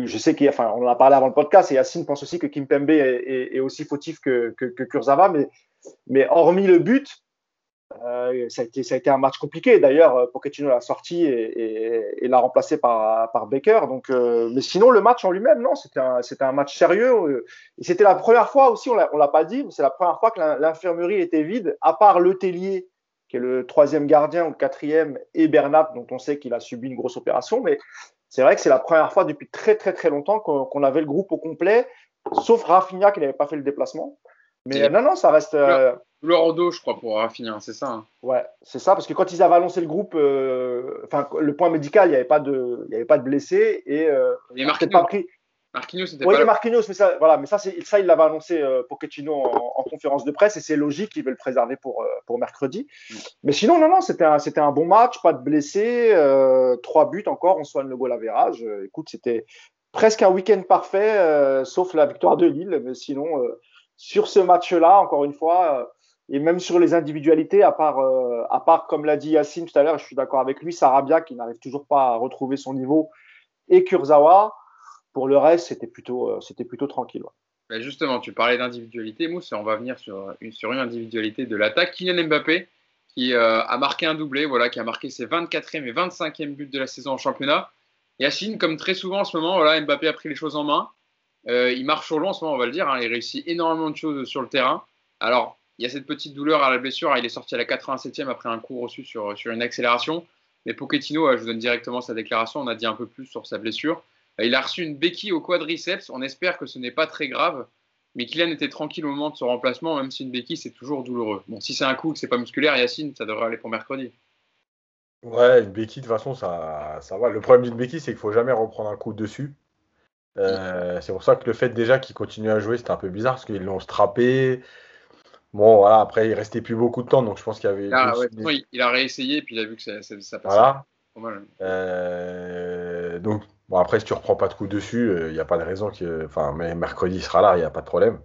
Speaker 2: je sais qu'il, enfin, en a parlé avant le podcast. Et Yacine pense aussi que Kimpembe est, est, aussi fautif que, que, Kurzawa, mais mais hormis le but, euh, ça, a été, un match compliqué. D'ailleurs, euh, Pochettino l'a sorti et, l'a remplacé par, par Baker. Donc, euh, mais sinon, le match en lui-même, non, c'était un, un, match sérieux. C'était la première fois aussi, on ne l'a pas dit, mais c'est la première fois que l'infirmerie était vide, à part Le Tellier, qui est le troisième gardien ou le quatrième, et Bernat, dont on sait qu'il a subi une grosse opération. Mais c'est vrai que c'est la première fois depuis très, très, très longtemps qu'on avait le groupe au complet, sauf Rafinha qui n'avait pas fait le déplacement. Mais non, non, ça reste. Euh...
Speaker 1: dos, je crois, pour finir, c'est ça. Hein.
Speaker 2: Ouais, c'est ça, parce que quand ils avaient annoncé le groupe, euh, enfin, le point médical, il n'y avait pas de, il y avait pas de blessés et. Euh,
Speaker 1: et. Pas pris... Marquinhos, c'était
Speaker 2: oui, pas. Marquinhos, mais ça, voilà, mais ça, ça, il l'avait annoncé euh, Pochettino en, en, conférence de presse et c'est logique qu'il veut le préserver pour euh, pour mercredi. Mm. Mais sinon, non, non, c'était un, c'était un bon match, pas de blessés, euh, trois buts encore, on soigne le goal à verrage. écoute, c'était presque un week-end parfait, sauf la victoire de Lille, mais sinon sur ce match-là, encore une fois, euh, et même sur les individualités, à part, euh, à part comme l'a dit Yacine tout à l'heure, je suis d'accord avec lui, Sarabia qui n'arrive toujours pas à retrouver son niveau, et Kurzawa, pour le reste, c'était plutôt, euh, c'était plutôt tranquille.
Speaker 1: Ben, justement, tu parlais d'individualité, Mousse, on va venir sur une, sur une individualité de l'attaque. Kylian Mbappé, qui a marqué un doublé, voilà, qui a marqué ses 24e et 25e buts de la saison en championnat. Yacine, comme très souvent en ce moment, voilà, Mbappé a pris les choses en main. Euh, il marche au long en ce moment, on va le dire. Hein. il réussit énormément de choses sur le terrain. Alors, il y a cette petite douleur à la blessure. Hein. il est sorti à la 87e après un coup reçu sur, sur une accélération. Mais Pochettino, euh, je vous donne directement sa déclaration. On a dit un peu plus sur sa blessure. Il a reçu une béquille au quadriceps. On espère que ce n'est pas très grave. Mais Kylian était tranquille au moment de son remplacement, même si une béquille, c'est toujours douloureux. Bon, si c'est un coup que c'est pas musculaire, Yacine, ça devrait aller pour mercredi.
Speaker 3: Ouais, une béquille, de toute façon, ça, ça va. Le problème d'une béquille, c'est qu'il faut jamais reprendre un coup dessus. Euh, c'est pour ça que le fait déjà qu'il continue à jouer, c'était un peu bizarre parce qu'ils l'ont strappé. Bon, voilà, après, il restait plus beaucoup de temps, donc je pense qu'il y avait.
Speaker 1: Ah, il, a réessayé puis il a vu que ça, ça, passait.
Speaker 3: Voilà. Euh, donc, bon, après, si tu reprends pas de coup dessus, euh, il n'y a pas de raison que. Enfin, mais mercredi, sera là, il n'y a pas de problème.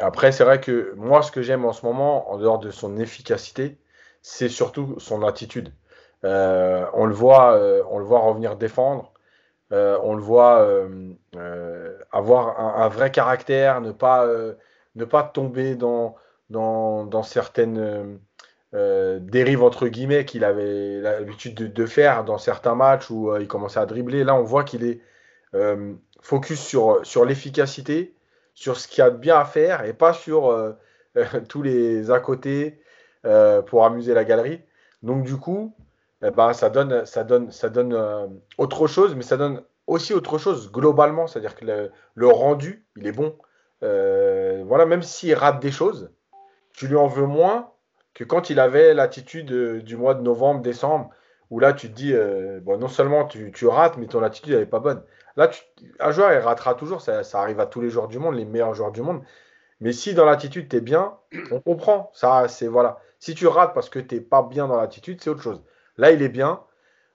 Speaker 3: après, c'est vrai que moi, ce que j'aime en ce moment, en dehors de son efficacité, c'est surtout son attitude. on, le voit, on le voit revenir défendre. on le voit avoir un, vrai caractère, ne pas, ne pas tomber dans, dans certaines euh, dérive entre guillemets qu'il avait l'habitude de, faire dans certains matchs où euh, il commençait à dribbler. Là, on voit qu'il est euh, focus sur, sur l'efficacité, sur ce qu'il y a de bien à faire et pas sur tous les à côté pour amuser la galerie. Donc du coup, eh ben, ça donne, ça donne, ça donne autre chose, mais ça donne aussi autre chose globalement, c'est-à-dire que le, le, rendu, il est bon. voilà, même s'il rate des choses, tu lui en veux moins que quand il avait l'attitude euh, du mois de novembre, décembre, où là tu te dis, euh, bon, non seulement tu, rates, mais ton attitude n'est pas bonne. Là, un joueur, il ratera toujours, ça, arrive à tous les joueurs du monde, les meilleurs joueurs du monde. Mais si dans l'attitude, tu es bien, on comprend. Ça, c'est voilà. Si tu rates parce que tu n'es pas bien dans l'attitude, c'est autre chose. Là, il est bien.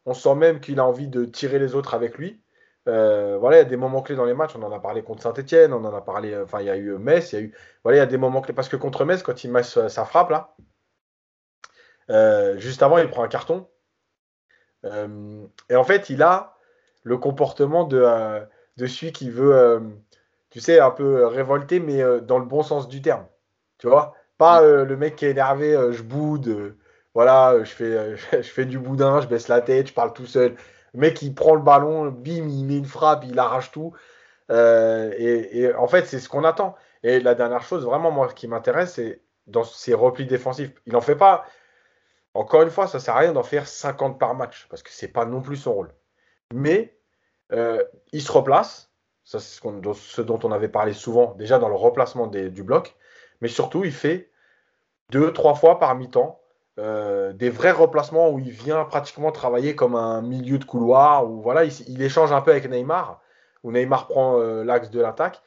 Speaker 3: On sent même qu'il a envie de tirer les autres avec lui. Euh, voilà, il y a des moments clés dans les matchs. On en a parlé contre Saint-Etienne, on en a parlé. Enfin, il y a eu Metz, il y a eu. Voilà, il y a des moments clés. Parce que contre Metz, quand il met sa frappe, là, euh, juste avant, il prend un carton. Euh, et en fait, il a le comportement de, euh, de celui qui veut, tu sais, un peu révolter, mais dans le bon sens du terme. Tu vois? Pas le mec qui est énervé, je boude, voilà, je fais, je fais du boudin, je baisse la tête, je parle tout seul. Le mec, il prend le ballon, bim, il met une frappe, il arrache tout. et, et, en fait, c'est ce qu'on attend. Et la dernière chose, vraiment, moi, qui m'intéresse, c'est dans ses replis défensifs. Il n'en fait pas. Encore une fois, ça ne sert à rien d'en faire 50 par match, parce que ce n'est pas non plus son rôle. Mais euh, il se replace, ça c'est ce, dont on avait parlé souvent déjà dans le remplacement du bloc, mais surtout il fait deux, trois fois par mi-temps euh, des vrais replacements où il vient pratiquement travailler comme un milieu de couloir, où voilà, il, échange un peu avec Neymar, où Neymar prend euh, l'axe de l'attaque.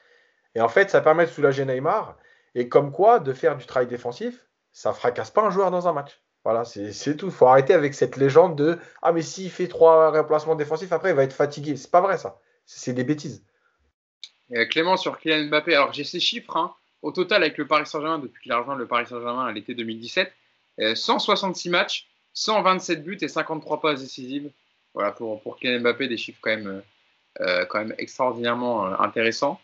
Speaker 3: Et en fait, ça permet de soulager Neymar. Et comme quoi, de faire du travail défensif, ça fracasse pas un joueur dans un match. Voilà, c'est tout. Il faut arrêter avec cette légende de Ah, mais s'il fait trois remplacements défensifs, après, il va être fatigué. C'est pas vrai, ça. C'est des bêtises.
Speaker 1: Clément, sur Kylian Mbappé, alors j'ai ces chiffres. Hein. Au total, avec le Paris Saint-Germain, depuis qu'il a rejoint le Paris Saint-Germain à l'été 2017, 166 euh, matchs, 127 buts et 53 passes décisives. Voilà, pour, pour Kylian Mbappé, des chiffres quand même, euh, euh, quand même extraordinairement intéressants.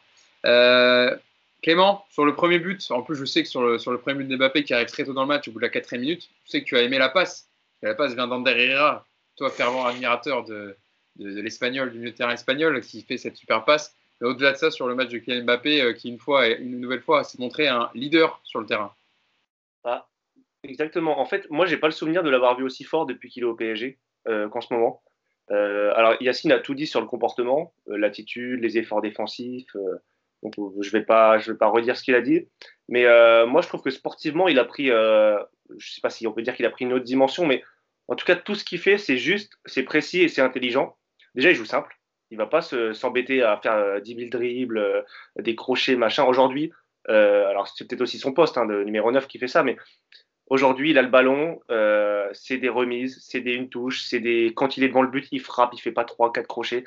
Speaker 1: Clément, sur le premier but, en plus je sais que sur le, premier but d'Mbappé qui arrive très tôt dans le match, au bout de la quatrième minute, je sais que tu as aimé la passe. la passe vient d'Ander toi fervent admirateur de, de, l'espagnol, du milieu de terrain espagnol, qui fait cette super passe. Mais au-delà de ça, sur le match de Kylian Mbappé, euh, qui une fois, une nouvelle fois, s'est montré un leader sur le terrain.
Speaker 4: Ah, exactement. En fait, moi, j'ai pas le souvenir de l'avoir vu aussi fort depuis qu'il est au PSG euh, qu'en ce moment. Euh, alors, Yacine a tout dit sur le comportement, l'attitude, les efforts défensifs donc, euh, je ne vais, pas, je vais pas redire ce qu'il a dit. Mais euh, moi, je trouve que sportivement, il a pris, euh, je sais pas si on peut dire qu'il a pris une autre dimension, mais en tout cas, tout ce qu'il fait, c'est juste, c'est précis et c'est intelligent. Déjà, il joue simple. Il va pas s'embêter à faire 10 000 dribbles, des crochets, machin. Aujourd'hui, alors c'est peut-être aussi son poste hein, de numéro 9 qui fait ça, mais aujourd'hui, il a le ballon, c'est des remises, c'est des une touche, c'est des quand il est devant le but, il frappe, il fait pas 3 4 crochets.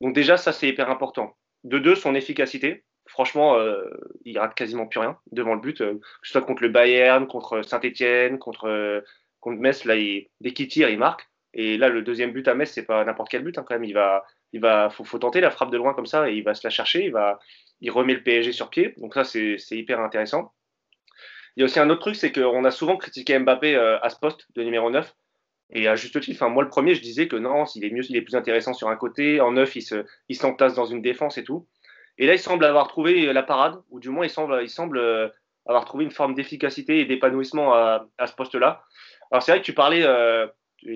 Speaker 4: Donc déjà, ça c'est hyper important. De deux, son efficacité. Franchement, euh, il rate quasiment plus rien devant le but, euh, que ce soit contre le Bayern, contre Saint-Etienne, contre, euh, contre Metz. Là, dès qu'il tire, il marque. Et là, le deuxième but à Metz, c'est pas n'importe quel but hein, quand même. Il va, il va, faut, tenter la frappe de loin comme ça et il va se la chercher. Il va, il remet le PSG sur pied. Donc ça, c'est hyper intéressant. Il y a aussi un autre truc, c'est qu'on a souvent critiqué Mbappé à ce poste de numéro 9. Et à juste titre, enfin, moi le premier, je disais que non, s'il est mieux, il est plus intéressant sur un côté. En neuf, il se, il s'entasse dans une défense et tout. Et là, il semble avoir trouvé la parade, ou du moins, il semble, il semble euh, avoir trouvé une forme d'efficacité et d'épanouissement à, à, ce poste-là. Alors c'est vrai que tu parlais, euh,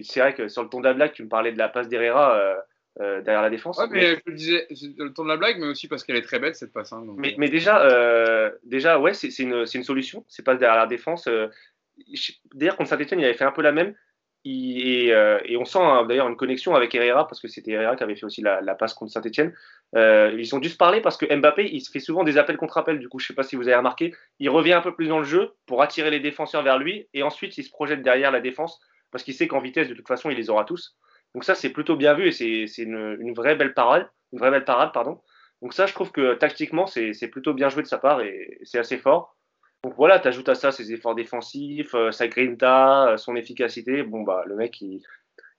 Speaker 4: c'est vrai que sur le ton de la blague, tu me parlais de la passe d'Herrera euh, euh derrière la défense.
Speaker 1: Ouais, mais, je le disais, le ton de la blague, mais aussi parce qu'elle est très belle cette passe. Hein,
Speaker 4: mais, mais, déjà, déjà, ouais, c'est une, une, solution. C'est passe derrière la défense. D'ailleurs, contre Saint-Etienne, il avait fait un peu la même. Euh, et, on sent hein, d'ailleurs une connexion avec Herrera parce que c'était Herrera qui avait fait aussi la, passe contre Saint-Etienne. Euh, ils ont dû se parler parce que Mbappé, il se fait souvent des appels contre appels. Du coup, je ne sais pas si vous avez remarqué, il revient un peu plus dans le jeu pour attirer les défenseurs vers lui et ensuite il se projette derrière la défense parce qu'il sait qu'en vitesse, de toute façon, il les aura tous. Donc ça, c'est plutôt bien vu et c'est une, vraie belle parade, une vraie belle parade, pardon. Donc ça, je trouve que tactiquement, c'est plutôt bien joué de sa part et c'est assez fort. Donc voilà, tu ajoutes à ça ses efforts défensifs, sa grinta, son efficacité. Bon, bah, le mec, il,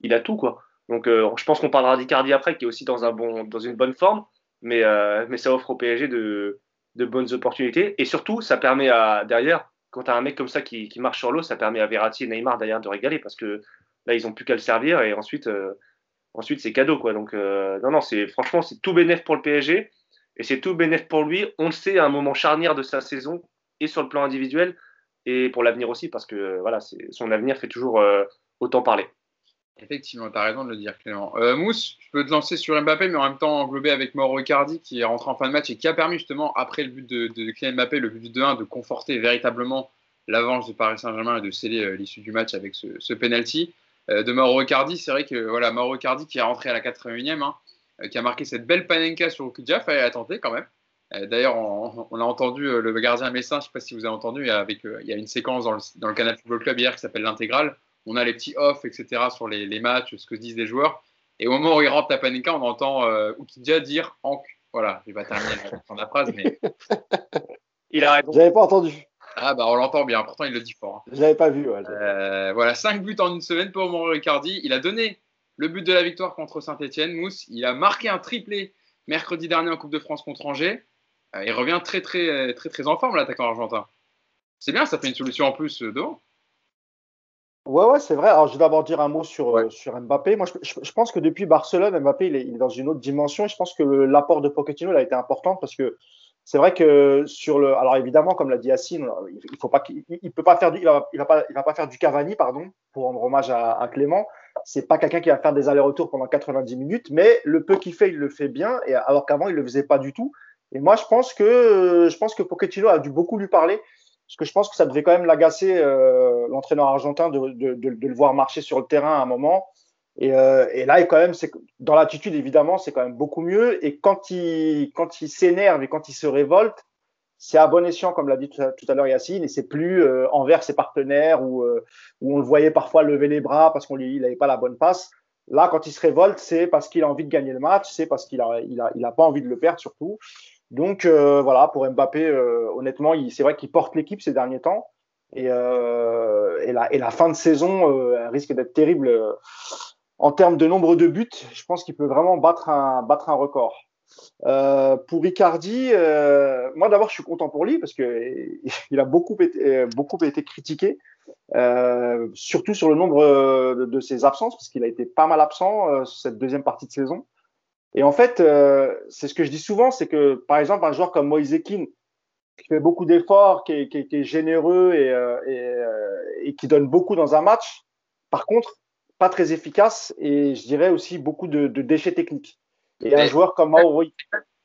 Speaker 4: il a tout, quoi. Donc je pense qu'on parlera d'Icardi après, qui est aussi dans, un bon, dans une bonne forme. Mais, mais ça offre au PSG de, de bonnes opportunités. Et surtout, ça permet à, derrière, quand tu as un mec comme ça qui, qui marche sur l'eau, ça permet à Verratti et Neymar d'ailleurs de régaler parce que là, ils n'ont plus qu'à le servir et ensuite, euh, ensuite c'est cadeau. Quoi. Donc, euh, non, non, c'est, franchement, c'est tout bénéf pour le PSG et c'est tout bénéf pour lui. On le sait à un moment charnière de sa saison et sur le plan individuel et pour l'avenir aussi parce que voilà, son avenir fait toujours euh, autant parler.
Speaker 1: Effectivement, tu as raison de le dire, Clément. Euh, Mousse, je peux te lancer sur Mbappé, mais en même temps englober avec Mauro Icardi qui est rentré en fin de match et qui a permis justement, après le but de, Kylian Mbappé, le but de 1 de conforter véritablement l'avance de Paris Saint-Germain et de sceller euh, l'issue du match avec ce, ce penalty. Euh, de Mauro Icardi, c'est vrai que voilà, Mauro Icardi qui est rentré à la 81e, hein, euh, qui a marqué cette belle panenka sur Okudja, fallait la tenter quand même. Euh, D'ailleurs, on, on, a entendu euh, le gardien Messin, je ne sais pas si vous avez entendu, avec, il y a une séquence dans le, dans le Canal Football Club hier qui s'appelle l'intégrale on a les petits off, etc. sur les, les, matchs, ce que disent les joueurs. Et au moment où il rentre la Panenka, on entend euh, Ukidja dire Hank. Voilà, je vais pas terminer la phrase, mais.
Speaker 2: il a raison. J'avais pas entendu.
Speaker 1: Ah, bah on l'entend bien, pourtant il le dit fort.
Speaker 2: Hein. J'avais pas vu. Ouais,
Speaker 1: euh, voilà, 5 buts en une semaine pour Mauro Ricardi. Il a donné le but de la victoire contre Saint-Etienne, Mousse. Il a marqué un triplé mercredi dernier en Coupe de France contre Angers. Euh, il revient très, très, très, très en forme, l'attaquant argentin. C'est bien, ça fait une solution en plus euh, devant.
Speaker 2: Ouais, ouais, c'est vrai. Alors, je vais d'abord dire un mot sur, ouais. sur Mbappé. Moi, je, je, pense que depuis Barcelone, Mbappé, il est, il est, dans une autre dimension. Je pense que l'apport de Pochettino a été important parce que c'est vrai que sur le. Alors, évidemment, comme l'a dit Yacine, il faut pas il, il, peut pas faire du, il va, il va pas, il va pas faire du Cavani, pardon, pour rendre hommage à, à Clément. C'est pas quelqu'un qui va faire des allers-retours pendant 90 minutes, mais le peu qu'il fait, il le fait bien. Et alors qu'avant, il le faisait pas du tout. Et moi, je pense que, je pense que Pochettino a dû beaucoup lui parler parce que je pense que ça devait quand même l'agacer, euh, l'entraîneur argentin, de, de, le voir marcher sur le terrain à un moment. Et, euh, et là, quand même, c'est dans l'attitude, évidemment, c'est quand même beaucoup mieux. Et quand il, quand il s'énerve et quand il se révolte, c'est à bon escient, comme l'a dit tout à, l'heure Yacine, et c'est plus euh, envers ses partenaires où, euh, où on le voyait parfois lever les bras parce qu'on lui n'avait pas la bonne passe. Là, quand il se révolte, c'est parce qu'il a envie de gagner le match, c'est parce qu'il a, il a, il a pas envie de le perdre surtout. Donc euh, voilà, pour Mbappé, euh, honnêtement, c'est vrai qu'il porte l'équipe ces derniers temps. Et, euh, la, fin de saison risque d'être terrible en termes de nombre de buts. Je pense qu'il peut vraiment battre un, record. pour Icardi, moi d'abord je suis content pour lui parce que il a beaucoup été, beaucoup été critiqué, surtout sur le nombre de, de ses absences parce qu'il a été pas mal absent cette deuxième partie de saison. Et en fait, euh, c'est ce que je dis souvent, c'est que par exemple un joueur comme Moïse Ekin, qui fait beaucoup d'efforts, qui, qui, qui, est généreux et, euh, et, euh, et, qui donne beaucoup dans un match, par contre, pas très efficace et je dirais aussi beaucoup de, de déchets techniques. Et un joueur comme Mauro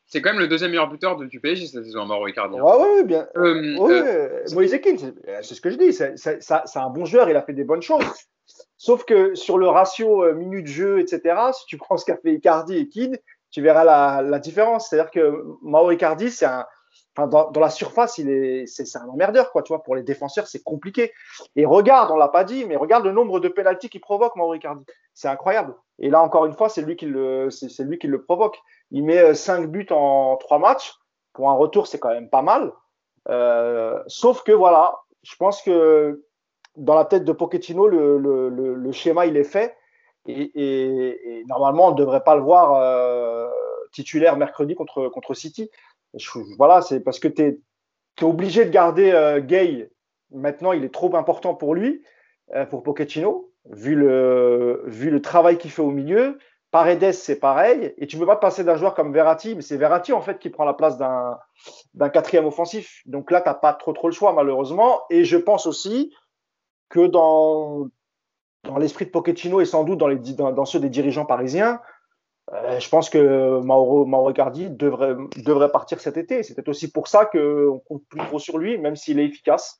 Speaker 1: c'est quand même le deuxième meilleur buteur de, du PSG cette saison, Mauro Icardi.
Speaker 2: Ouais, ouais, bien. Ouais, c'est ce que je dis. C'est un bon joueur, il a fait des bonnes choses. Sauf que sur le ratio euh, minutes de jeu, etc., si tu prends ce qu'a fait Icardi et Kid, tu verras la, différence. C'est-à-dire que Mauro Icardi, c'est un, enfin, dans, la surface, il est, c'est, un emmerdeur, quoi. Tu vois, pour les défenseurs, c'est compliqué. Et regarde, on l'a pas dit, mais regarde le nombre de pénalties qu'il provoque, Mauro Icardi. C'est incroyable. Et là, encore une fois, c'est lui qui le, c'est lui qui le provoque. Il met 5 euh, buts en 3 matchs. Pour un retour, c'est quand même pas mal. Euh, sauf que voilà, je pense que dans la tête de Pochettino, le, schéma, il est fait. Et, normalement, on ne devrait pas le voir euh, titulaire mercredi contre, contre City. Voilà, c'est parce que tu es, obligé de garder euh, Gay. Maintenant, il est trop important pour lui, euh, pour Pochettino, vu le, vu le travail qu'il fait au milieu. Paredes, c'est pareil. Et tu ne peux pas passer d'un joueur comme Verratti, mais c'est Verratti, en fait, qui prend la place d'un quatrième offensif. Donc là, tu n'as pas trop, trop le choix, malheureusement. Et je pense aussi, que dans, dans l'esprit de Pochettino et sans doute dans, ceux des dirigeants parisiens, euh, je pense que Mauro, Mauro devrait, devrait partir cet été. C'est peut-être aussi pour ça qu'on compte plus trop sur lui, même s'il est efficace.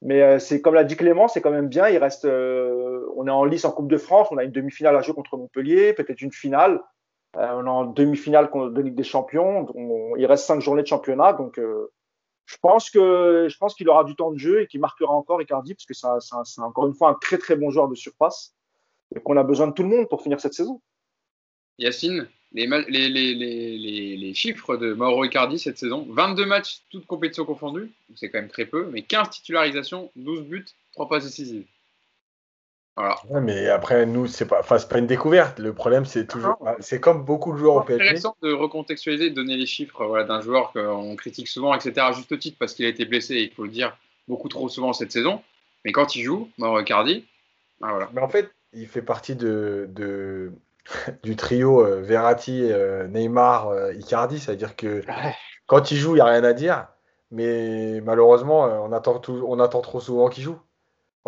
Speaker 2: Mais euh, c'est comme l'a dit Clément, c'est quand même bien. Il reste, euh, on est en lice en Coupe de France, on a une demi-finale à jouer contre Montpellier, peut-être une finale. On est en demi-finale de Ligue des Champions. On, il reste cinq journées de championnat, donc je pense qu'il aura du temps de jeu et qu'il marquera encore Icardi parce que c'est encore une fois un très très bon joueur de surface et qu'on a besoin de tout le monde pour finir cette saison.
Speaker 1: Yacine, les, les, les, les, chiffres de Mauro Icardi cette saison 22 matchs, toutes compétitions confondues, c'est quand même très peu, mais 15 titularisations, 12 buts, 3 passes décisives.
Speaker 3: Voilà. mais après, nous, c'est pas, pas une découverte. Le problème, c'est toujours. C'est comme beaucoup de joueurs au PSG.
Speaker 1: C'est intéressant de recontextualiser, de donner les chiffres voilà, d'un joueur qu'on critique souvent, etc., à juste titre, parce qu'il a été blessé, il faut le dire, beaucoup trop souvent cette saison. Mais quand il joue, Mauro Icardi,
Speaker 3: ben voilà. Mais en fait, il fait partie de, de du trio euh, Verratti, euh, Neymar, euh, Icardi. C'est-à-dire que quand il joue, il n'y a rien à dire. Mais malheureusement, on attend, on attend trop souvent qu'il joue.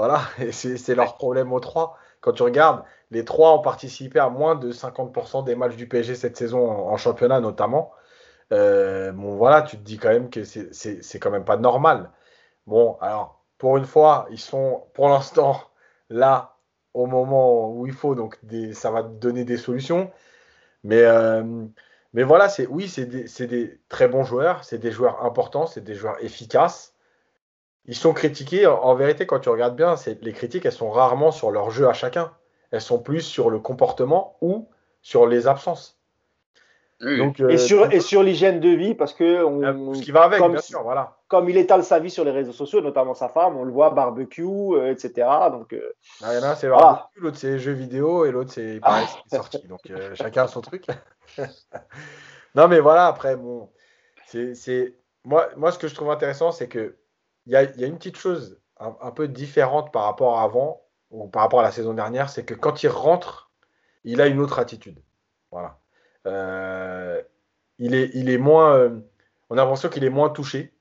Speaker 3: Voilà, et c'est leur problème aux trois. Quand tu regardes, les trois ont participé à moins de 50% des matchs du PSG cette saison en, championnat notamment. bon, voilà, tu te dis quand même que c'est quand même pas normal. Bon, alors, pour une fois, ils sont pour l'instant là au moment où il faut, donc ça va donner des solutions. Mais, euh, mais voilà, c'est oui, c'est des, des, très bons joueurs, c'est des joueurs importants, c'est des joueurs efficaces. Ils sont critiqués, en, vérité, quand tu regardes bien, les critiques, elles sont rarement sur leur jeu à chacun. Elles sont plus sur le comportement ou sur les absences.
Speaker 2: Donc, et, euh, sur, et sur l'hygiène de vie, parce que.
Speaker 3: On, ce qui va avec, bien sûr, voilà.
Speaker 2: Comme il étale sa vie sur les réseaux sociaux, notamment sa femme, on le voit barbecue, euh, etc. Donc,
Speaker 3: euh, ah, il y en a c'est barbecue, l'autre c'est jeux vidéo, et l'autre c'est pareil, c'est sorti. Donc, chacun a son truc. non, mais voilà, après, bon. c'est Moi, moi, ce que je trouve intéressant, c'est qu'il y a, y a une petite chose un, peu différente par rapport à avant, ou par rapport à la saison dernière, c'est que quand il rentre, il a une autre attitude. Voilà. Euh, il, est, il est moins. Euh, on a l'impression qu'il est moins touché.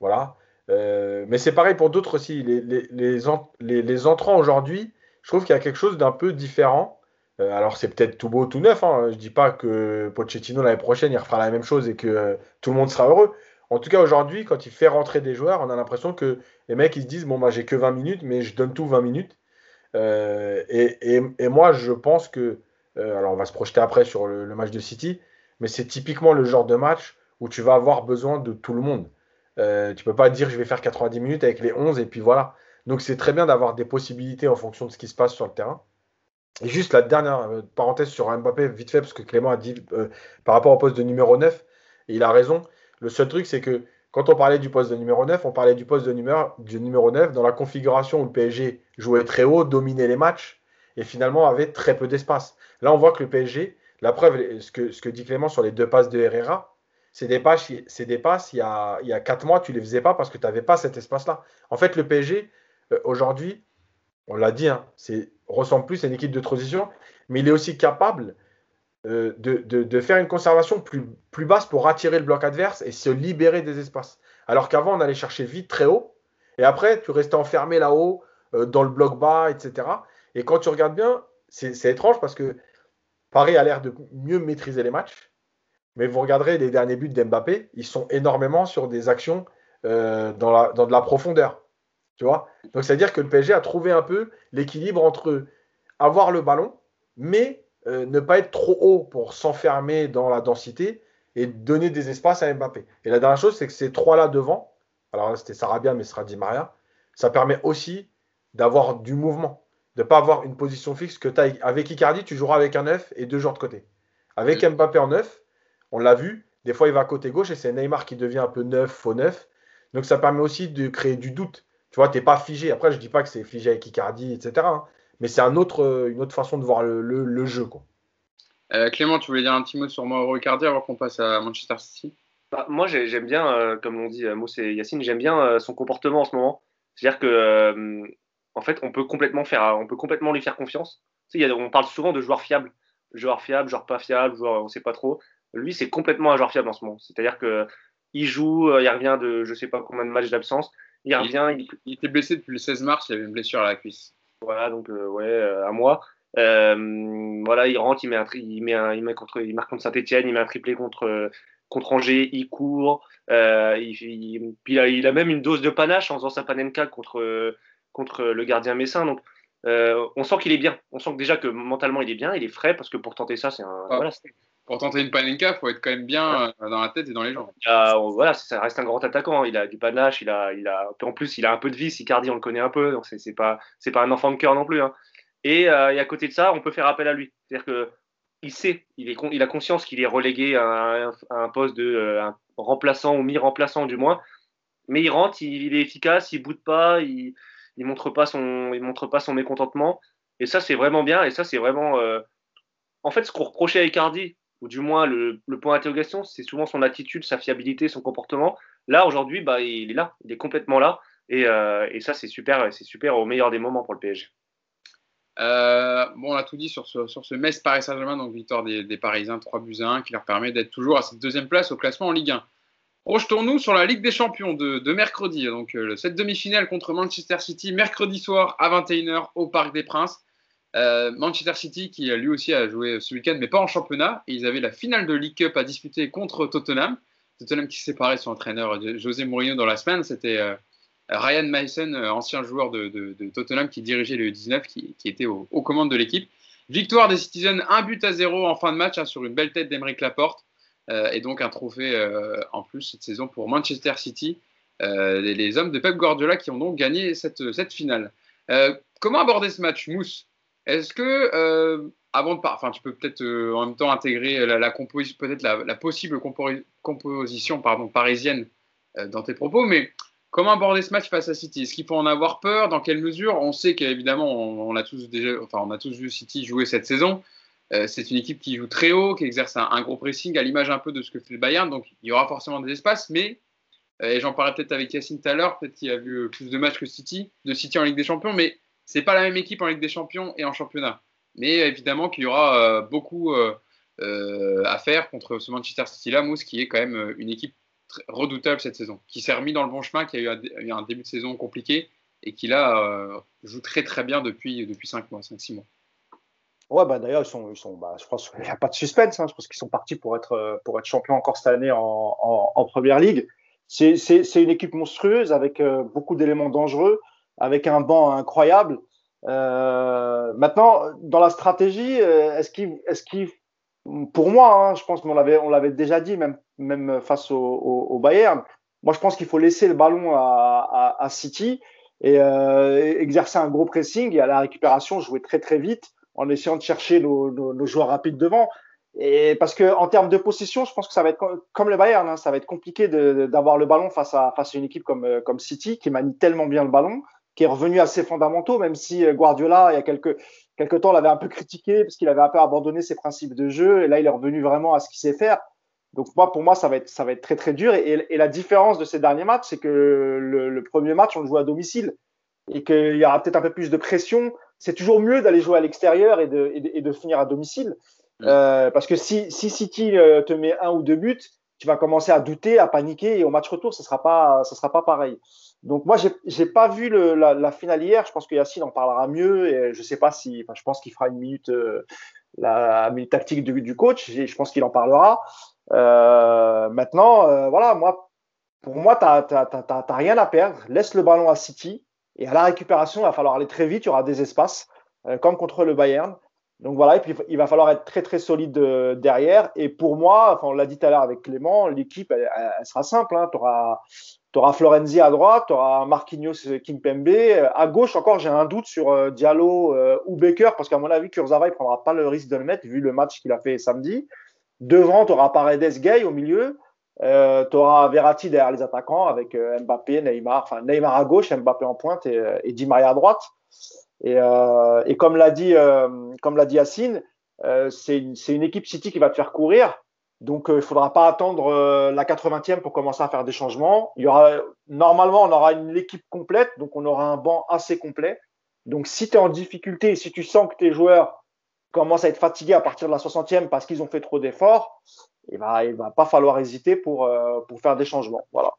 Speaker 3: Voilà. Euh, mais c'est pareil pour d'autres aussi. Les, les, les, les entrants aujourd'hui, je trouve qu'il y a quelque chose d'un peu différent. alors c'est peut-être tout beau, tout neuf. Hein. Je dis pas que Pochettino l'année prochaine il refera la même chose et que tout le monde sera heureux. En tout cas aujourd'hui, quand il fait rentrer des joueurs, on a l'impression que les mecs ils se disent bon moi j'ai que 20 minutes, mais je donne tout 20 minutes. et, et, moi je pense que euh, alors, on va se projeter après sur le, match de City, mais c'est typiquement le genre de match où tu vas avoir besoin de tout le monde. Euh, tu peux pas dire je vais faire 90 minutes avec les 11 et puis voilà. Donc c'est très bien d'avoir des possibilités en fonction de ce qui se passe sur le terrain. Et juste la dernière euh, parenthèse sur Mbappé, vite fait, parce que Clément a dit par rapport au poste de numéro 9, et il a raison. Le seul truc, c'est que quand on parlait du poste de numéro 9, on parlait du poste de numéro, du numéro 9 dans la configuration où le PSG jouait très haut, dominait les matchs et finalement avait très peu d'espace. Là, on voit que le PSG, la preuve, ce que, dit Clément sur les deux passes de Herrera, c'est des passes, c'est des il, y a, il y a quatre mois, tu ne les faisais pas parce que tu n'avais pas cet espace-là. En fait, le PSG, euh, aujourd'hui, on l'a dit, hein, ressemble plus à une équipe de transition, mais il est aussi capable euh, de, faire une conservation plus, plus basse pour attirer le bloc adverse et se libérer des espaces. Alors qu'avant, on allait chercher vite très haut, et après, tu restais enfermé là-haut, euh, dans le bloc bas, etc. Et quand tu regardes bien, c'est étrange parce que Paris a l'air de mieux maîtriser les matchs, mais vous regarderez les derniers buts d'Mbappé, ils sont énormément sur des actions euh, dans, la, dans, de la profondeur. Tu vois Donc, c'est-à-dire que le PSG a trouvé un peu l'équilibre entre avoir le ballon, mais euh, ne pas être trop haut pour s'enfermer dans la densité et donner des espaces à Mbappé. Et la dernière chose, c'est que ces trois-là devant, alors c'était Sarabia, mais ce sera Di Maria, ça permet aussi d'avoir du mouvement de ne pas avoir une position fixe que tu as. Avec Icardi, tu joueras avec un 9 et deux joueurs de côté. Avec mm. Mbappé en 9, on l'a vu, des fois il va à côté gauche et c'est Neymar qui devient un peu neuf, faux neuf. Donc ça permet aussi de créer du doute. Tu vois, tu n'es pas figé. Après, je ne dis pas que c'est figé avec Icardi, etc. Hein. Mais c'est un autre, une autre façon de voir le, jeu. Quoi.
Speaker 1: Euh, Clément, tu voulais dire un petit mot sur Mauro Icardi avant qu'on passe à Manchester City?
Speaker 4: Bah, Moi, j'aime bien, euh, comme l'ont dit euh, Mousse et Yacine, j'aime bien son comportement en ce moment. C'est-à-dire que en fait, on peut complètement faire, on peut complètement lui faire confiance. Tu sais, on parle souvent de joueurs fiables, joueurs fiables, joueurs pas fiables, joueurs, on sait pas trop. Lui, c'est complètement un joueur fiable en ce moment. C'est-à-dire que il joue, euh, il revient de je sais pas combien de matchs d'absence, il revient.
Speaker 1: Il, était blessé depuis le 16 mars, il avait une blessure à la cuisse.
Speaker 4: Voilà, donc euh, ouais, euh, un mois. voilà, il rentre, il met un, il met un, il met contre, il marque contre Saint-Etienne, il met un triplé contre contre Angers, il court, il, il, a, il, a, même une dose de panache en faisant sa panenka contre contre le gardien messin. Donc, euh, on sent qu'il est bien. On sent que déjà que mentalement il est bien, il est frais parce que pour tenter ça, c'est un.
Speaker 1: Ah. Pour tenter une panenka, il faut être quand même bien euh, dans la tête et dans les jambes.
Speaker 4: voilà, ça reste un grand attaquant. Il a du panache, il a, il a, en plus, il a un peu de vie. Icardi, on le connaît un peu, donc c'est pas, c'est pas un enfant de cœur non plus. Hein. Et, euh, et, à côté de ça, on peut faire appel à lui. C'est-à-dire que il sait, il, est, il a conscience qu'il est relégué à un, poste de remplaçant ou mi-remplaçant du moins. Mais il rentre, il, est efficace, il boude pas, il, il montre pas son, il montre pas son mécontentement. Et ça, c'est vraiment bien. Et ça, c'est vraiment. En fait, ce qu'on reprochait à Icardi, ou du moins le, point d'interrogation, c'est souvent son attitude, sa fiabilité, son comportement. Là, aujourd'hui, bah, il est là, il est complètement là. Et, euh, ça, c'est super, c'est super au meilleur des moments pour le PSG.
Speaker 1: Euh, bon, on a tout dit sur ce, sur ce Metz Paris Saint-Germain, donc victoire des, Parisiens 3 buts à 1, qui leur permet d'être toujours à cette deuxième place au classement en Ligue 1. Projetons-nous sur la Ligue des Champions de, mercredi, donc euh, cette demi-finale contre Manchester City, mercredi soir à 21h au Parc des Princes. Euh, Manchester City qui lui aussi a joué ce week-end, mais pas en championnat. Ils avaient la finale de League Cup à disputer contre Tottenham. Tottenham qui de son entraîneur José Mourinho dans la semaine. C'était euh, Ryan Mason, euh, ancien joueur de, Tottenham qui dirigeait le 19, qui, était aux, commandes de l'équipe. Victoire des Citizens, un but à zéro en fin de match hein, sur une belle tête d'Emeric Laporte. et donc un trophée en plus cette saison pour Manchester City. Les, hommes de Pep Guardiola qui ont donc gagné cette finale. comment aborder ce match, Mousse? Est-ce que, euh, avant de enfin, tu peux peut-être euh, en même temps intégrer peut-être la, possible composition parisienne euh, dans tes propos, mais comment aborder ce match face à City? Est-ce qu'il faut en avoir peur? Dans quelle mesure? On sait qu'évidemment, on, a tous enfin, on a tous vu City jouer cette saison. c'est une équipe qui joue très haut, qui exerce un, gros pressing à l'image un peu de ce que fait le Bayern, donc il y aura forcément des espaces, mais et j'en parlais peut-être avec Yacine tout à l'heure, peut-être qu'il a vu plus de matchs que City, de City en Ligue des Champions, mais c'est pas la même équipe en Ligue des Champions et en championnat. Mais évidemment qu'il y aura euh, beaucoup euh, euh, à faire contre ce Manchester City-là, qui est quand même une équipe redoutable cette saison, qui s'est remis dans le bon chemin, qui a eu un, début de saison compliqué et qui là joue très très bien depuis, depuis 5 mois, 5-6 mois.
Speaker 2: Ouais, bah d'ailleurs, ils sont, ils sont bah, je pense qu'il n'y a pas de suspense. Hein, je pense qu'ils sont partis pour être, pour être champions encore cette année en, en, première ligue. C'est une équipe monstrueuse avec beaucoup d'éléments dangereux avec un banc incroyable. Euh, maintenant, dans la stratégie, euh, est-ce qu'il, est-ce qu'il, pour moi, hein, je pense qu'on l'avait, on l'avait déjà dit, même, même face au, Bayern. Moi, je pense qu'il faut laisser le ballon à, à, City et euh, exercer un gros pressing et à la récupération jouer très très vite en essayant de chercher nos joueurs rapides devant. Et parce que en termes de possession, je pense que ça va être comme le Bayern, hein, ça va être compliqué d'avoir le ballon face à, face à une équipe comme, comme City qui manie tellement bien le ballon qui est revenu à ses fondamentaux, même si euh, Guardiola, il y a quelques, quelques temps, l'avait un peu critiqué parce qu'il avait un peu abandonné ses principes de jeu. Et là, il est revenu vraiment à ce qu'il sait faire. Donc moi, pour moi, ça va être, ça va être très très dur. Et, et la différence de ces derniers matchs, c'est que le, le, premier match, on le joue à domicile et qu'il y aura peut-être un peu plus de pression. C'est toujours mieux d'aller jouer à l'extérieur et de, et de, finir à domicile. Mm. Euh, parce que si, si City euh, te met un ou deux buts, tu vas commencer à douter, à paniquer, et au match retour, ce sera sera pas pareil. Donc moi, j'ai pas vu la, finale hier. Je pense que Yacine en parlera mieux, et je sais pas si, enfin, je pense qu'il fera une minute, euh, la minute tactique du, coach. Je pense qu'il en parlera. Euh, maintenant, euh, voilà, moi, pour moi, t'as t'as rien à perdre. Laisse le ballon à City, et à la récupération, il va falloir aller très vite. Il y aura des espaces, comme contre le Bayern. Donc voilà, et puis il va falloir être très très solide euh, derrière. Et pour moi, on l'a dit tout à l'heure avec Clément, l'équipe elle, sera simple. Hein. Tu auras, Florenzi à droite, tu auras Marquinhos euh, Kimpembe. À gauche encore, j'ai un doute sur euh, Diallo ou Baker parce qu'à mon avis, Kurzawa il prendra pas le risque de le mettre vu le match qu'il a fait samedi. Devant, tu auras Paredes Gay au milieu. Euh, tu auras Verratti derrière les attaquants avec Mbappé, Neymar, enfin Neymar à gauche, Mbappé en pointe et, et Di Maria à droite. Et, euh, et comme l'a dit, euh, dit Yacine, euh, c'est une, équipe City qui va te faire courir. Donc, il faudra pas attendre la 80e pour commencer à faire des changements. Normalement, on aura une équipe complète, donc on aura un banc assez complet. Donc, si tu es en difficulté, si tu sens que tes joueurs commencent à être fatigués à partir de la 60e parce qu'ils ont fait trop d'efforts, il va, il va pas falloir hésiter pour, pour faire des changements. Voilà.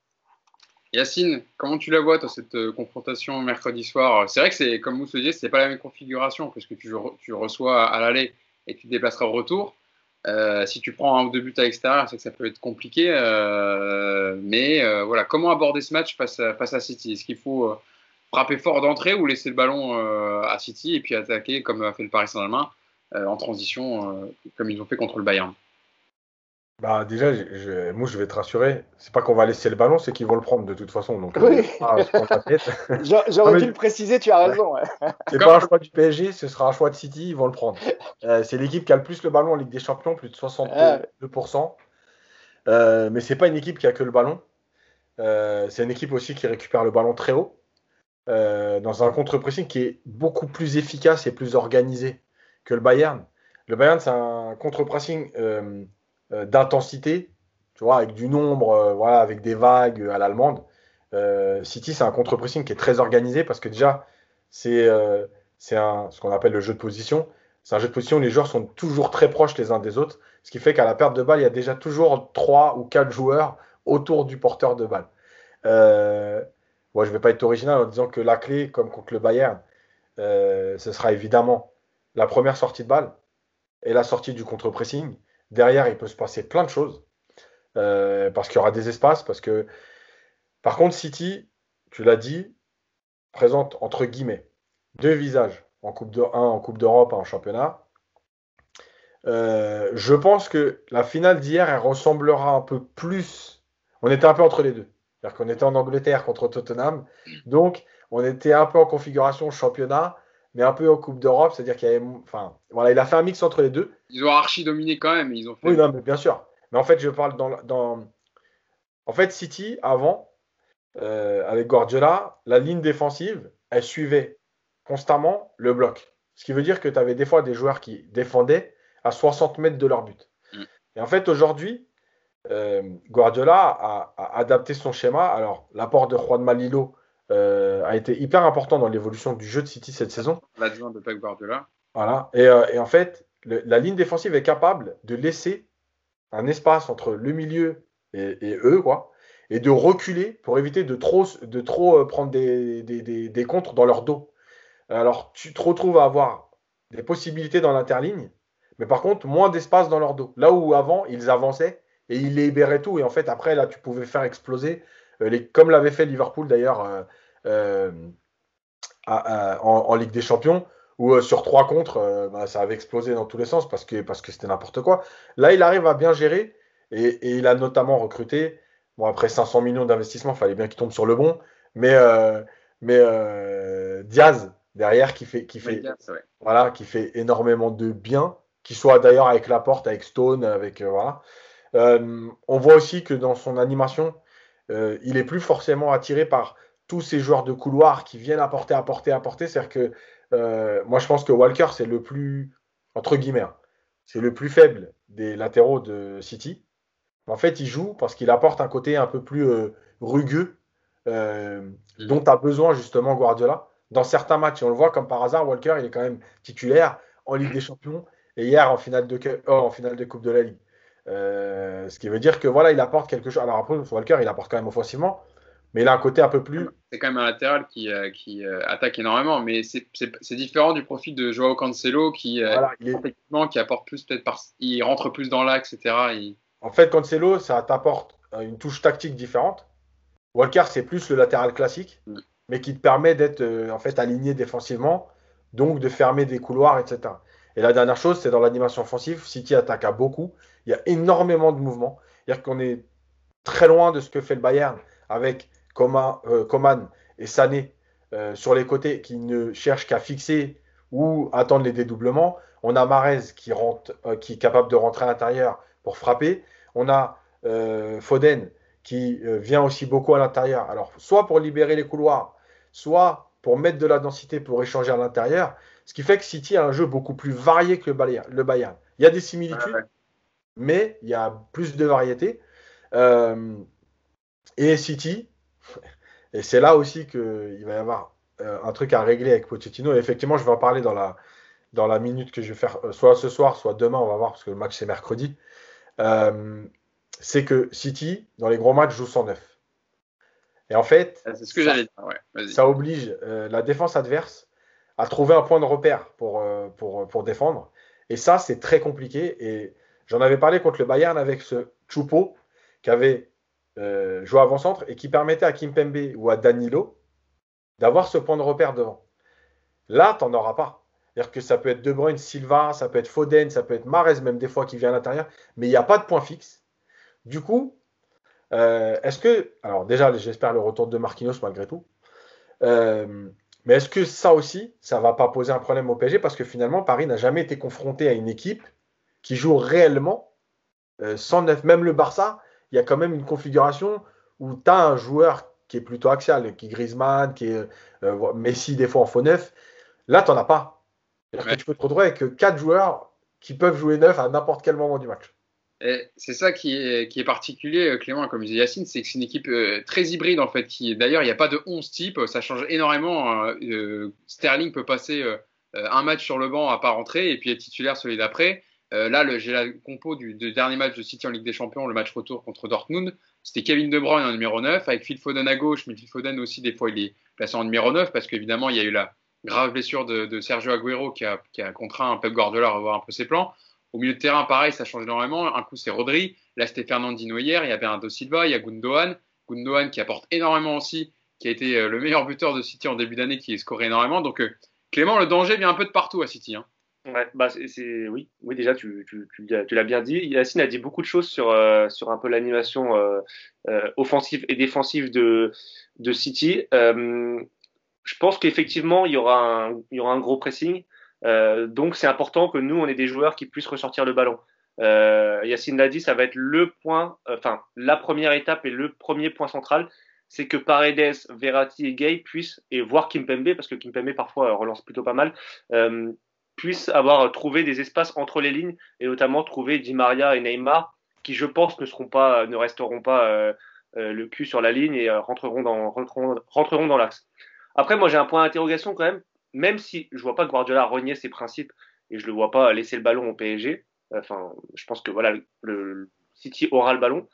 Speaker 1: Yacine, comment tu la vois, toi, cette euh, confrontation mercredi soir? C'est vrai que c'est, comme vous le disiez, c'est pas la même configuration, parce que tu, reçois à l'aller et tu te déplaceras au retour. Euh, si tu prends un ou deux buts à l'extérieur, c'est que ça peut être compliqué. Euh, mais voilà, comment aborder ce match face à, face à City? Est-ce qu'il faut frapper fort d'entrée ou laisser le ballon à City et puis attaquer comme a fait le Paris Saint-Germain en transition, comme ils ont fait contre le Bayern?
Speaker 3: Bah déjà, je- je- moi je vais te rassurer, c'est pas qu'on va laisser le ballon, c'est qu'ils vont le prendre de toute façon. Donc,
Speaker 2: Oui.
Speaker 3: euh.
Speaker 2: J'a- J'aurais dû le préciser, tu as raison. ouais.
Speaker 3: C'est pas un choix du PSG, ce sera un choix de City, ils vont le prendre. Euh, c'est l'équipe qui a le plus le ballon en Ligue des Champions, plus de 62%. Euh, mais c'est pas une équipe qui a que le ballon. Euh, c'est une équipe aussi qui récupère le ballon très haut, dans un contre-pressing qui est beaucoup plus efficace et plus organisé que le Bayern. Le Bayern, c'est un contre-pressing d'intensité, tu vois, avec du nombre, euh, voilà, avec des vagues à l'allemande. Euh, City, c'est un contre-pressing qui est très organisé parce que déjà, c'est euh, ce qu'on appelle le jeu de position. C'est un jeu de position où les joueurs sont toujours très proches les uns des autres, ce qui fait qu'à la perte de balle, il y a déjà toujours trois ou quatre joueurs autour du porteur de balle. Euh, moi, je ne vais pas être original en disant que la clé, comme contre le Bayern, euh, ce sera évidemment la première sortie de balle et la sortie du contre-pressing. Derrière, il peut se passer plein de choses euh, parce qu'il y aura des espaces. Parce que, par contre, City, tu l'as dit, présente entre guillemets deux visages en coupe de 1 en Coupe d'Europe, en championnat. Euh, je pense que la finale d'hier, elle ressemblera un peu plus. On était un peu entre les deux. C'est-à-dire qu'on était en Angleterre contre Tottenham. Donc, on était un peu en configuration championnat, mais un peu en Coupe d'Europe. C'est-à-dire qu'il y avait. Enfin, voilà, il a fait un mix entre les deux.
Speaker 1: Ils ont archi dominé quand même. Ils ont fait.
Speaker 3: Oui, non, mais bien sûr. Mais en fait, je parle dans. dans... En fait, City, avant, euh, avec Guardiola, la ligne défensive, elle suivait constamment le bloc. Ce qui veut dire que tu avais des fois des joueurs qui défendaient à 60 mètres de leur but.
Speaker 1: Mm.
Speaker 3: Et en fait, aujourd'hui, euh, Guardiola a, a adapté son schéma. Alors, l'apport de Juan Malilo euh, a été hyper important dans l'évolution du jeu de City cette saison.
Speaker 1: L'adjoint de Pep Guardiola.
Speaker 3: Voilà. Et, euh, et en fait, le- la ligne défensive est capable de laisser un espace entre le milieu et, et eux, quoi, et de reculer pour éviter de trop, de trop euh, prendre des, des, des, des contres dans leur dos. Alors, tu te retrouves à avoir des possibilités dans l'interligne, mais par contre, moins d'espace dans leur dos. Là où avant, ils avançaient et ils libéraient tout. Et en fait, après, là, tu pouvais faire exploser, les, comme l'avait fait Liverpool d'ailleurs euh, euh, en, en Ligue des Champions, où euh, sur trois contre, euh, bah, ça avait explosé dans tous les sens parce que parce que c'était n'importe quoi. Là, il arrive à bien gérer et, et il a notamment recruté. Bon, après 500 millions d'investissement, il fallait bien qu'il tombe sur le bon. Mais, euh, mais euh, Diaz, derrière, qui fait, qui, fait,
Speaker 1: Vegas, ouais.
Speaker 3: voilà, qui fait énormément de bien, qui soit d'ailleurs avec Laporte, avec Stone, avec. euh, voilà. Euh, on voit aussi que dans son animation, euh, il est plus forcément attiré par tous ces joueurs de couloir qui viennent apporter, apporter, apporter. C'est-à-dire que euh, moi, je pense que Walker, c'est le plus, entre guillemets, hein, c'est le plus faible des latéraux de City. En fait, il joue parce qu'il apporte un côté un peu plus euh, rugueux dont a besoin justement Guardiola. Dans certains matchs, on le voit comme par hasard, Walker, il est quand même titulaire en Ligue des Champions et hier en finale de, en finale de Coupe de la Ligue. Euh, ce qui veut dire que voilà, il apporte quelque chose. Alors après, Walker, il apporte quand même offensivement, mais il a un côté un peu plus.
Speaker 1: C'est quand même un latéral qui, euh, qui euh, attaque énormément, mais c'est- différent du profil de Joao Cancelo qui,
Speaker 3: Voilà, il est-
Speaker 1: qui apporte plus peut-être par, il rentre plus dans l'axe, etc. Il-
Speaker 3: En fait, Cancelo, ça t'apporte une touche tactique différente. Walker, c'est plus le latéral classique,
Speaker 1: Mm.
Speaker 3: mais qui te permet d'être en fait aligné défensivement, donc de fermer des couloirs, etc. Et la dernière chose, c'est dans l'animation offensive, City attaque à beaucoup. Il y a énormément de mouvements. C'est-à-dire qu'on est très loin de ce que fait le Bayern avec Coman, euh, Coman et Sané euh, sur les côtés qui ne cherchent qu'à fixer ou attendre les dédoublements. On a Marez qui, rentre, euh, qui est capable de rentrer à l'intérieur pour frapper. On a Foden qui vient aussi beaucoup à l'intérieur. Alors, soit pour libérer les couloirs, soit pour mettre de la densité pour échanger à l'intérieur. Ce qui fait que City a un jeu beaucoup plus varié que le Bayern. Il y a des similitudes. Mais il y a plus de variété. Euh, et City, et c'est là aussi qu'il va y avoir euh, un truc à régler avec Pochettino. Et effectivement, je vais en parler dans la, dans la minute que je vais faire, euh, soit ce soir, soit demain, on va voir, parce que le match c'est mercredi. Euh, c'est que City, dans les gros matchs, joue sans neuf. Et en fait,
Speaker 1: C'est ce que
Speaker 3: ça-.
Speaker 1: Ouais, vas-y.
Speaker 3: ça oblige euh, la défense adverse à trouver un point de repère pour, euh, pour, pour défendre. Et ça, c'est très compliqué. Et j'en avais parlé contre le Bayern avec ce Choupo qui avait euh, joué avant-centre et qui permettait à Kimpembe ou à Danilo d'avoir ce point de repère devant. Là, tu n'en auras pas. C'est-à-dire que ça peut être De Bruyne, Silva, ça peut être Foden, ça peut être Mares, même des fois qui vient à l'intérieur, mais il n'y a pas de point fixe. du coup, est-ce que. Alors, déjà, j'espère le retour de Marquinhos malgré tout. mais est-ce que ça aussi, ça va pas poser un problème au PSG Parce que finalement, Paris n'a jamais été confronté à une équipe qui joue réellement sans neuf. Même le Barça, il y a quand même une configuration où tu as un joueur qui est plutôt axial, qui est Griezmann, qui est euh, Messi des fois en faux neuf. Là, tu n'en as pas. tu peux te retrouver avec quatre joueurs qui peuvent jouer neuf à n'importe quel moment du match.
Speaker 1: C'est ça qui est, qui est, particulier, euh, Clément, comme disait Yacine, c'est que c'est une équipe euh, très hybride en fait. Qui, d'ailleurs, il n'y a pas de 11 types, ça change énormément. Hein. Sterling peut passer un match sur le banc à pas rentrer et puis être titulaire celui d'après. Là, j'ai la compo du, dernier match de City en Ligue des Champions, le match retour contre Dortmund c'était Kevin De Bruyne en numéro 9, avec Phil Foden à gauche, mais Phil Foden aussi, des fois, il est placé en numéro 9, parce qu'évidemment, il y a eu la grave blessure de, Sergio Aguero qui a, contraint Pep Guardiola à revoir un peu ses plans. Au milieu de terrain, pareil, ça change énormément. Un coup, c'est Rodri. Là, c'était Fernandino hier. Il y a Bernardo Silva. Il y a Gundogan. Gundogan qui apporte énormément aussi, qui a été euh, le meilleur buteur de City en début d'année, qui est scoré énormément. Donc, euh, Clément, le danger vient un peu de partout à City. Hein.
Speaker 4: Ouais, bah c'est oui, oui déjà tu, tu, tu, l'as bien dit. Yacine a dit beaucoup de choses sur euh, sur un peu l'animation euh, euh, offensive et défensive de de City. je pense qu'effectivement il y aura un il y aura un gros pressing. donc c'est important que nous on ait des joueurs qui puissent ressortir le ballon. Yacine l'a dit, ça va être le point, enfin la première étape et le premier point central, c'est que Paredes, Verratti et Gay puissent et voir Kimpembe parce que Kimpembe parfois relance plutôt pas mal puissent avoir trouvé des espaces entre les lignes et notamment trouver Di Maria et Neymar qui je pense ne seront pas ne resteront pas euh, euh, le cul sur la ligne et euh, rentreront dans rentreront, dans l'axe. Après moi j'ai un point d'interrogation quand même même si je vois pas Guardiola renier ses principes et je le vois pas laisser le ballon au PSG enfin je pense que voilà le, City aura le ballon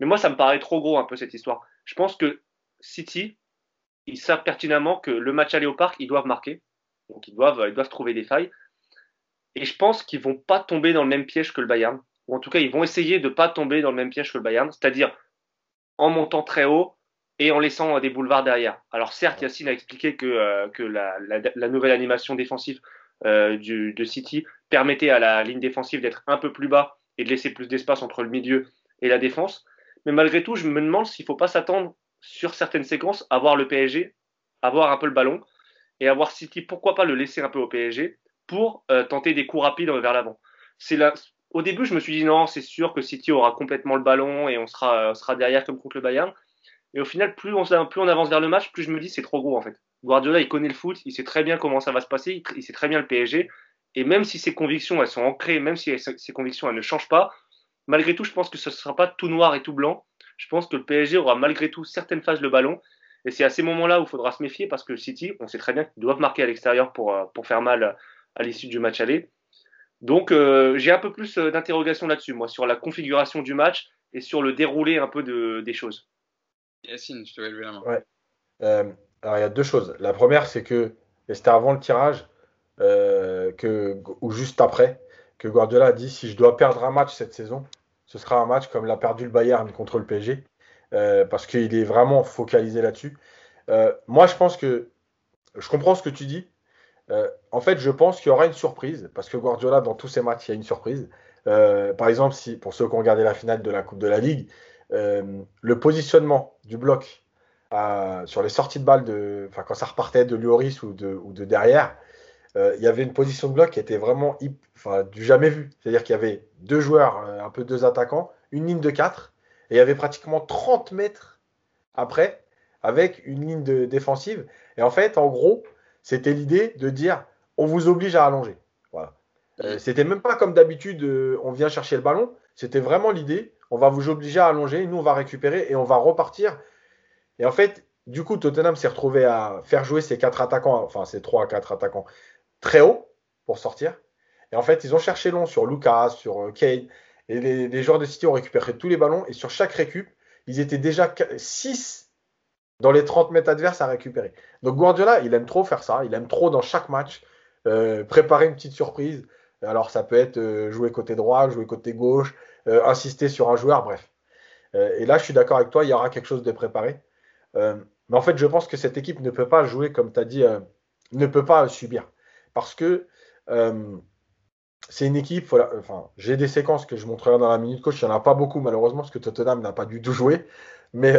Speaker 4: mais moi ça me paraît trop gros un peu cette histoire. Je pense que City ils savent pertinemment que le match aller au parc ils doivent marquer donc ils doivent, ils doivent trouver des failles. Et je pense qu'ils vont pas tomber dans le même piège que le Bayern. Ou en tout cas, ils vont essayer de pas tomber dans le même piège que le Bayern, c'est-à-dire en montant très haut et en laissant des boulevards derrière. Alors certes, Yacine a expliqué que, euh, que la, la, nouvelle animation défensive euh, du, de City permettait à la ligne défensive d'être un peu plus bas et de laisser plus d'espace entre le milieu et la défense. Mais malgré tout, je me demande s'il ne faut pas s'attendre sur certaines séquences à voir le PSG avoir un peu le ballon et avoir City, pourquoi pas le laisser un peu au PSG pour euh, tenter des coups rapides vers l'avant. C'est. Au début, je me suis dit non, c'est sûr que City aura complètement le ballon et on sera, euh, derrière comme contre le Bayern. Et au final, plus on, avance vers le match, plus je me dis c'est trop gros en fait. Guardiola, il connaît le foot, il sait très bien comment ça va se passer, il, sait très bien le PSG. Et même si ses convictions, elles sont ancrées, même si ses convictions, elles ne changent pas, malgré tout, je pense que ce ne sera pas tout noir et tout blanc. Je pense que le PSG aura malgré tout certaines phases le ballon. Et c'est à ces moments-là où il faudra se méfier parce que City, on sait très bien qu'ils doivent marquer à l'extérieur euh, pour faire mal à l'issue du match aller. Donc euh, j'ai un peu plus euh, d'interrogations là-dessus, moi, sur la configuration du match et sur le déroulé un peu de, des choses.
Speaker 1: Yacine, je te vais lever la main.
Speaker 3: Ouais. Euh, alors il y a deux choses. La première, c'est que, et c'était avant le tirage, que, ou juste après, que Guardiola a dit si je dois perdre un match cette saison, ce sera un match comme l'a perdu le Bayern contre le PSG, parce qu'il est vraiment focalisé là-dessus. moi, je pense que je comprends ce que tu dis, euh, en fait, je pense qu'il y aura une surprise, parce que Guardiola, dans tous ses matchs, il y a une surprise. Euh, par exemple, si, pour ceux qui ont regardé la finale de la Coupe de la Ligue, euh, le positionnement du bloc sur les sorties de balles, de, quand ça repartait de Lloris ou de, derrière, il y avait une position de bloc qui était vraiment du jamais vu. C'est-à-dire qu'il y avait deux joueurs, un peu deux attaquants, une ligne de quatre, et il y avait pratiquement 30 mètres après, avec une ligne défensive. Et en fait, en gros, c'était l'idée de dire on vous oblige à allonger. Voilà. Euh, c'était même pas comme d'habitude, euh, on vient chercher le ballon. C'était vraiment l'idée on va vous obliger à allonger, nous on va récupérer et on va repartir. Et en fait, du coup, Tottenham s'est retrouvé à faire jouer ses quatre attaquants, enfin ses trois, quatre attaquants, très haut pour sortir. Et en fait, ils ont cherché long sur Lucas, sur euh, Kane. Et les, les, joueurs de City ont récupéré tous les ballons. Et sur chaque récup, ils étaient déjà 6 dans les 30 mètres adverses à récupérer. Donc Guardiola, il aime trop faire ça. Il aime trop dans chaque match euh, préparer une petite surprise. Alors ça peut être euh, jouer côté droit, jouer côté gauche, euh, insister sur un joueur, bref. et là, je suis d'accord avec toi, il y aura quelque chose de préparé. mais en fait, je pense que cette équipe ne peut pas jouer, comme tu as dit, ne peut pas subir. Parce que c'est une équipe. J'ai des séquences que je montrerai dans la minute coach. Il n'y en a pas beaucoup, malheureusement, parce que Tottenham n'a pas du tout joué. Mais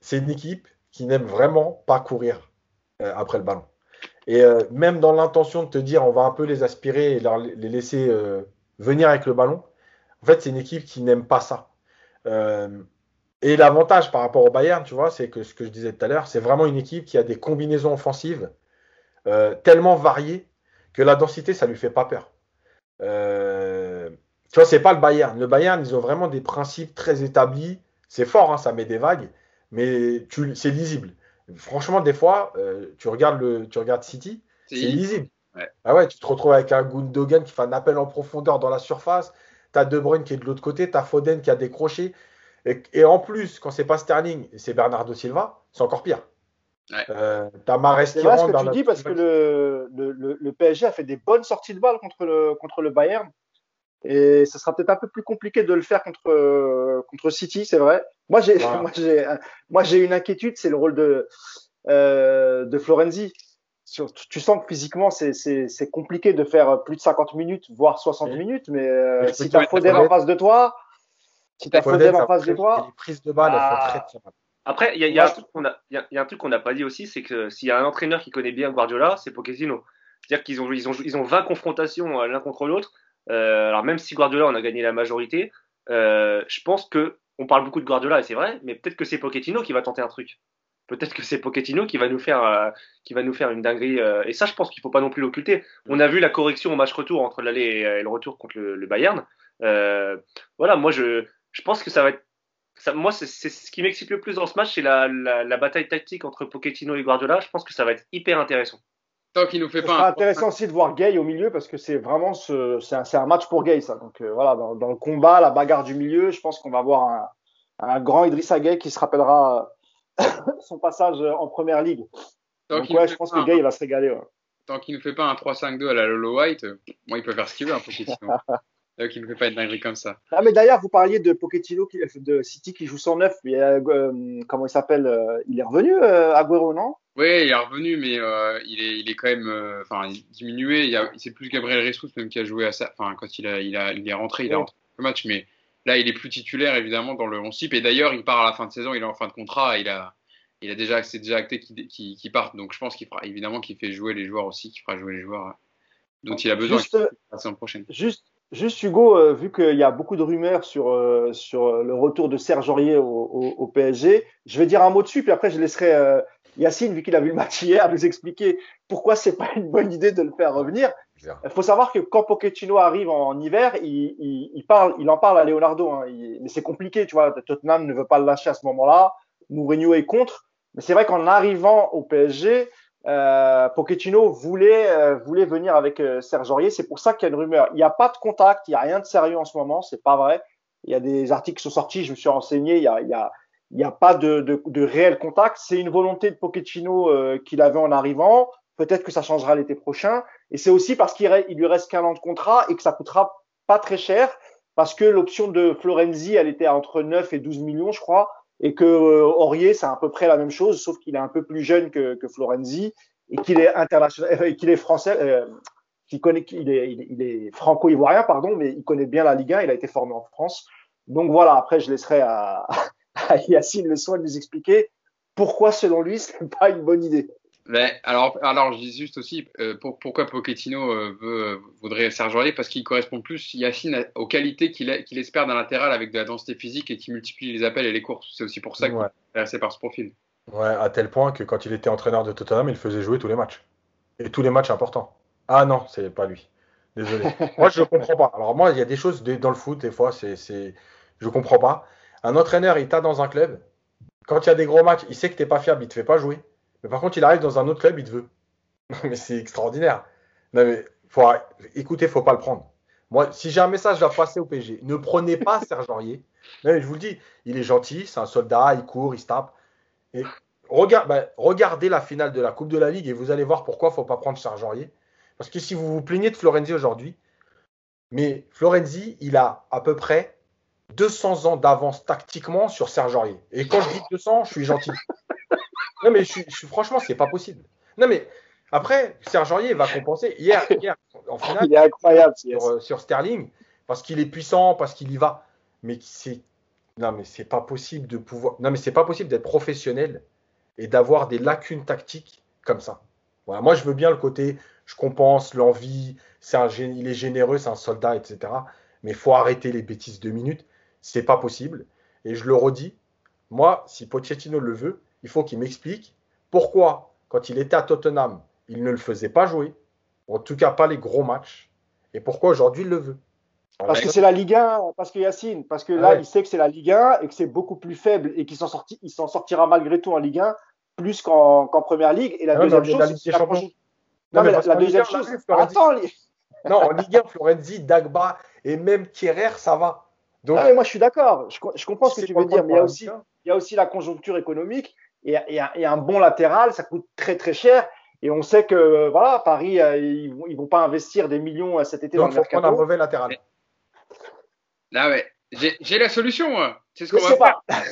Speaker 3: c'est une équipe qui n'aime vraiment pas courir euh, après le ballon. Et même dans l'intention de te dire on va un peu les aspirer et les laisser venir avec le ballon, en fait, c'est une équipe qui n'aime pas ça. et l'avantage par rapport au Bayern, tu vois, c'est que ce que je disais tout à l'heure, c'est vraiment une équipe qui a des combinaisons offensives tellement variées que la densité, ça lui fait pas peur. Euh, tu vois, c'est pas le Bayern. Le Bayern, ils ont vraiment des principes très établis. C'est fort, hein, ça met des vagues, mais c'est lisible. Franchement, des fois, euh, tu, regardes le, tu regardes City, c'est lisible. Ah ouais, tu te retrouves avec un Gundogan qui fait un appel en profondeur dans la surface. Tu as De Bruyne qui est de l'autre côté, tu as Foden qui a décroché. Et, et en plus, quand c'est pas Sterling et c'est Bernardo Silva, c'est encore pire.
Speaker 2: Euh, c'est vrai ce que tu dis parce que le, le, le, PSG a fait des bonnes sorties de balle contre le, contre le Bayern. Et ce sera peut-être un peu plus compliqué de le faire contre, contre City, c'est vrai. Moi, j'ai moi, j'ai une inquiétude, c'est le rôle de, euh, de Florenzi. Tu sens que physiquement, c'est compliqué de faire plus de 50 minutes, voire 60 minutes, mais euh, si tu as Foden en face de toi, si tu as Foden en face de toi.
Speaker 3: Les prises de balle, elles font très, très mal.
Speaker 4: Après, il y, a, un truc qu'on n'a pas dit aussi, c'est que s'il y a un entraîneur qui connaît bien Guardiola, c'est Pochettino. C'est-à-dire qu'ils ont, ils ont, ils ont 20 confrontations euh, l'un contre l'autre. Euh, alors même si Guardiola on a gagné la majorité, euh, je pense que on parle beaucoup de Guardiola et c'est vrai, mais peut-être que c'est Pochettino qui va tenter un truc. Peut-être que c'est Pochettino qui va nous faire, qui va nous faire une dinguerie. et ça, je pense qu'il faut pas non plus l'occulter. On a vu la correction au match retour entre l'aller et, le retour contre le, Bayern. voilà, moi je, je pense que ça va être moi, c'est ce qui m'excite le plus dans ce match, c'est la, la, bataille tactique entre Pochettino et Guardiola. Je pense que ça va être hyper intéressant.
Speaker 1: Tant qu'il nous fait
Speaker 2: pas. intéressant aussi de voir Gay au milieu parce que c'est vraiment ce, c'est un, match pour Gay ça. Donc euh, voilà, dans, le combat, la bagarre du milieu, je pense qu'on va voir un, un, grand Idrissa Gay qui se rappellera son passage en première ligue. Donc ouais, je pense que Gay va se régaler.
Speaker 1: Tant qu'il ne fait pas un 3-5-2 à la Lolo White, moi il peut faire ce qu'il veut, un Pochettino. qui ne fait pas une dinguerie comme ça.
Speaker 2: Ah, mais d'ailleurs, vous parliez de Pochettino de City qui joue 109, mais euh, comment il s'appelle euh, Il est revenu, euh, Agüero, non?
Speaker 1: Oui, il est revenu, mais il, est, il est quand même enfin, diminué. Il, c'est plus Gabriel Jesus même qui a joué à ça. Enfin, quand il, a, il, a, il est rentré, il a rentré le match, mais là, il est plus titulaire évidemment dans le 11 type. Et d'ailleurs, il part à la fin de saison, il est en fin de contrat, il a, il a déjà, c'est déjà acté qu'il part. Donc, je pense qu'il fera évidemment qu'il fait jouer les joueurs aussi, qu'il fera jouer les joueurs dont il a besoin
Speaker 2: juste, la saison prochaine. Juste Juste Hugo, euh, vu qu'il y a beaucoup de rumeurs sur, euh, sur le retour de Serge Aurier au, au, PSG, je vais dire un mot dessus, puis après je laisserai euh, Yacine, vu qu'il a vu le match hier, nous expliquer pourquoi c'est pas une bonne idée de le faire revenir. Il faut savoir que quand Pochettino arrive en, hiver, il, il, il, parle, il en parle à Leonardo, hein, mais c'est compliqué, tu vois. Tottenham ne veut pas le lâcher à ce moment-là. Mourinho est contre, mais c'est vrai qu'en arrivant au PSG, euh, Pochettino voulait, euh, voulait venir avec euh, Serge Aurier. C'est pour ça qu'il y a une rumeur. Il n'y a pas de contact, il n'y a rien de sérieux en ce moment, c'est pas vrai. Il y a des articles qui sont sortis, je me suis renseigné, il n'y a, il y a, il y a pas de, de, de réel contact. C'est une volonté de Pochettino euh, qu'il avait en arrivant. Peut-être que ça changera l'été prochain. Et c'est aussi parce qu'il il lui reste qu'un an de contrat et que ça coûtera pas très cher parce que l'option de Florenzi, elle était entre 9 et 12 millions, je crois et que euh, Aurier, c'est à peu près la même chose, sauf qu'il est un peu plus jeune que, que Florenzi et qu'il est international, euh, qu'il est français, euh, qu'il connaît, qu'il est, il est, franco-ivoirien, pardon, mais il connaît bien la Ligue 1, il a été formé en France. Donc voilà, après, je laisserai à, à Yacine le soin de nous expliquer pourquoi, selon lui, ce n'est pas une bonne idée.
Speaker 1: Mais alors, alors, je dis juste aussi euh, pour, pourquoi Pochettino euh, veut, voudrait Serge Aurier parce qu'il correspond plus, Yacine, aux qualités qu'il qu'il espère d'un latéral avec de la densité physique et qui multiplie les appels et les courses. C'est aussi pour ça qu'il est intéressé par ce profil.
Speaker 3: Ouais, à tel point que quand il était entraîneur de Tottenham, il faisait jouer tous les matchs. Et tous les matchs importants. Ah non, c'est pas lui. Désolé. moi, je comprends pas. Alors, moi, il y a des choses dans le foot, des fois, c'est, c'est... je comprends pas. Un entraîneur, il t'a dans un club. Quand il y a des gros matchs, il sait que t'es pas fiable, il te fait pas jouer. Mais par contre, il arrive dans un autre club, il te veut. mais c'est extraordinaire. Non, mais faut, écoutez, faut pas le prendre. Moi, si j'ai un message à passer au PSG, ne prenez pas Serge Aurier. mais je vous le dis, il est gentil, c'est un soldat, il court, il se tape. Bah, regardez la finale de la Coupe de la Ligue et vous allez voir pourquoi il ne faut pas prendre Serge Aurier. Parce que si vous vous plaignez de Florenzi aujourd'hui, mais Florenzi, il a à peu près 200 ans d'avance tactiquement sur Serge Aurier. Et quand je dis 200, je suis gentil. Non, mais je, je, franchement, c'est pas possible. Non, mais Après, Serge Aurier va compenser. Hier, hier en finale,
Speaker 2: Il est incroyable.
Speaker 3: sur, sur Sterling, parce qu'il est puissant, parce qu'il y va. Mais c'est non, mais c'est pas possible de pouvoir. Non, mais c'est pas possible d'être professionnel et d'avoir des lacunes tactiques comme ça. Voilà, moi je veux bien le côté, je compense l'envie, c'est un, gé- il est généreux, c'est un soldat, etc. Mais il faut arrêter les bêtises deux minutes. C'est pas possible. Et je le redis, moi, si Pochettino le veut, il faut qu'il m'explique pourquoi, quand il était à Tottenham, il ne le faisait pas jouer, en tout cas pas les gros matchs, et pourquoi aujourd'hui il le veut.
Speaker 2: Parce que c'est la Ligue 1, parce que Yacine, parce que là,
Speaker 3: Ouais.
Speaker 2: il sait que c'est la Ligue 1 et que c'est beaucoup plus faible et qu'il s'en sorti, il s'en sortira malgré tout en Ligue 1 plus qu'en Première Ligue. Et la
Speaker 3: non,
Speaker 2: deuxième chose,
Speaker 3: la Ligue
Speaker 2: c'est la prochaine-
Speaker 3: Non,
Speaker 2: mais la,
Speaker 3: Ligue
Speaker 2: deuxième
Speaker 3: 1,
Speaker 2: chose,
Speaker 3: on arrive, Florenzi.
Speaker 2: attends, les-
Speaker 3: Non, en Ligue 1, Florenzi, Dagba et même Kierer, ça va. Donc,
Speaker 2: Ah, mais moi je suis d'accord, je, co- je comprends ce que tu veux dire, mais il y a aussi,
Speaker 3: la Ligue
Speaker 2: il y a aussi la conjoncture économique et, et un, et un bon latéral, ça coûte très très cher. Et on sait que voilà, Paris, euh, ils vont, ils vont pas investir des millions euh, cet été
Speaker 3: 1.
Speaker 2: dans
Speaker 3: Donc, il faut prendre un mauvais latéral.
Speaker 1: Là, ouais. J'ai la solution, moi. C'est ce qu'on va faire.
Speaker 2: pas.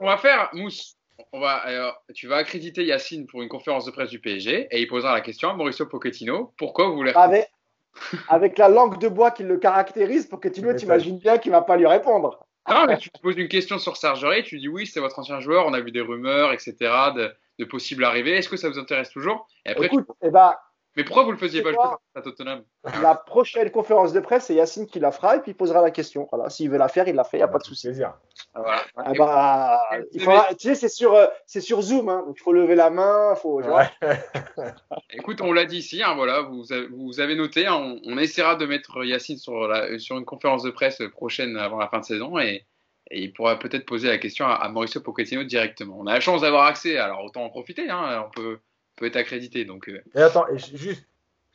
Speaker 1: On va faire, Mousse. On va, alors, tu vas accréditer Yacine pour une conférence de presse du PSG et il posera la question à Mauricio Pochettino. Pourquoi vous voulez
Speaker 2: Avec, avec la langue de bois qui le caractérise, pour que tu
Speaker 3: Mais
Speaker 2: t'imagines bien qu'il va pas lui répondre.
Speaker 1: Non, mais tu te poses une question sur Serge Aurier, tu dis oui, c'est votre ancien joueur, on a vu des rumeurs, etc., de, de possibles arrivées. Est-ce que ça vous intéresse toujours? Et après, tu-
Speaker 2: Écoute, eh ben,
Speaker 1: Mais pourquoi vous le faisiez pas jouer à Tottenham
Speaker 2: la prochaine conférence de presse, c'est Yacine qui la fera et puis il posera la question. Voilà, s'il veut la faire, il la fait, il n'y a pas de souci.
Speaker 3: Plaisir.
Speaker 1: Voilà.
Speaker 2: Ah bah,
Speaker 1: Et-
Speaker 2: il faudra- tu sais, c'est sur, euh, c'est sur Zoom, hein, donc il faut lever la main, faut.
Speaker 3: Ouais.
Speaker 1: Écoute, on l'a dit ici, hein, voilà, vous avez, vous avez noté, hein, on, on essaiera de mettre Yacine sur, la, sur une conférence de presse prochaine avant la fin de saison et, et il pourra peut-être poser la question à, à Mauricio Pochettino directement. On a la chance d'avoir accès, alors autant en profiter, hein, on peut, peut être accrédité. Donc, euh,
Speaker 3: Et attends, et juste,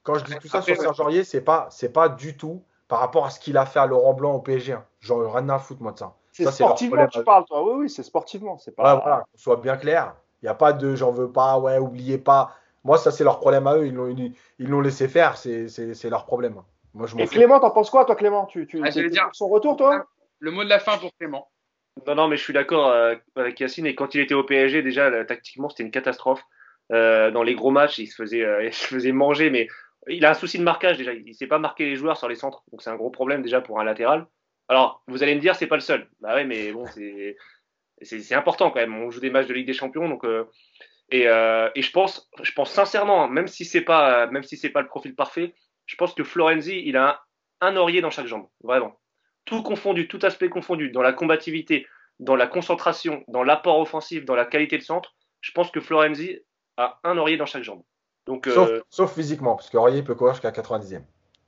Speaker 3: quand je dis tout ça
Speaker 1: Après,
Speaker 3: sur Serge Aurier, c'est pas, c'est pas du tout par rapport à ce qu'il a fait à Laurent Blanc au PSG. hein. Genre, rien à foutre, moi, de ça.
Speaker 2: C'est
Speaker 3: Ça, c'est leur
Speaker 2: sportivement que tu parles, toi. Oui, oui, c'est sportivement. C'est pas.
Speaker 3: Ouais, voilà, qu'on soit bien clair. Il n'y a pas de j'en veux pas, ouais, oubliez pas. Moi, ça, c'est leur problème à eux. Ils l'ont, ils, ils l'ont laissé faire. C'est, c'est, c'est leur problème. Moi, je m'en
Speaker 2: Et
Speaker 3: fous.
Speaker 2: Clément, t'en penses quoi, toi, Clément? Tu, tu
Speaker 1: Ah, dire-
Speaker 2: pour son retour, toi?
Speaker 1: le mot de la fin pour Clément.
Speaker 4: Non, non, mais je suis d'accord euh, avec Yacine. Et quand il était au PSG, déjà, là, tactiquement, c'était une catastrophe. Euh, dans les gros matchs, il se faisait, euh, il se faisait manger, mais il a un souci de marquage déjà. Il ne sait pas marquer les joueurs sur les centres. Donc, c'est un gros problème déjà pour un latéral. Alors, vous allez me dire, c'est pas le seul. Bah ouais, mais bon, c'est, important quand même. On joue des matchs de Ligue des Champions. Donc, et, euh, et je pense, je pense sincèrement, hein, même si c'est pas, même si c'est pas le profil parfait, je pense que Florenzi, il a un, un oreiller dans chaque jambe. Vraiment. Tout confondu, tout aspect confondu, dans la combativité, dans la concentration, dans l'apport offensif, dans la qualité de centre, je pense que Florenzi a un oreiller dans chaque jambe. Donc,
Speaker 3: Sauf,
Speaker 4: euh,
Speaker 3: sauf physiquement, parce qu'Aurier peut courir jusqu'à 90e.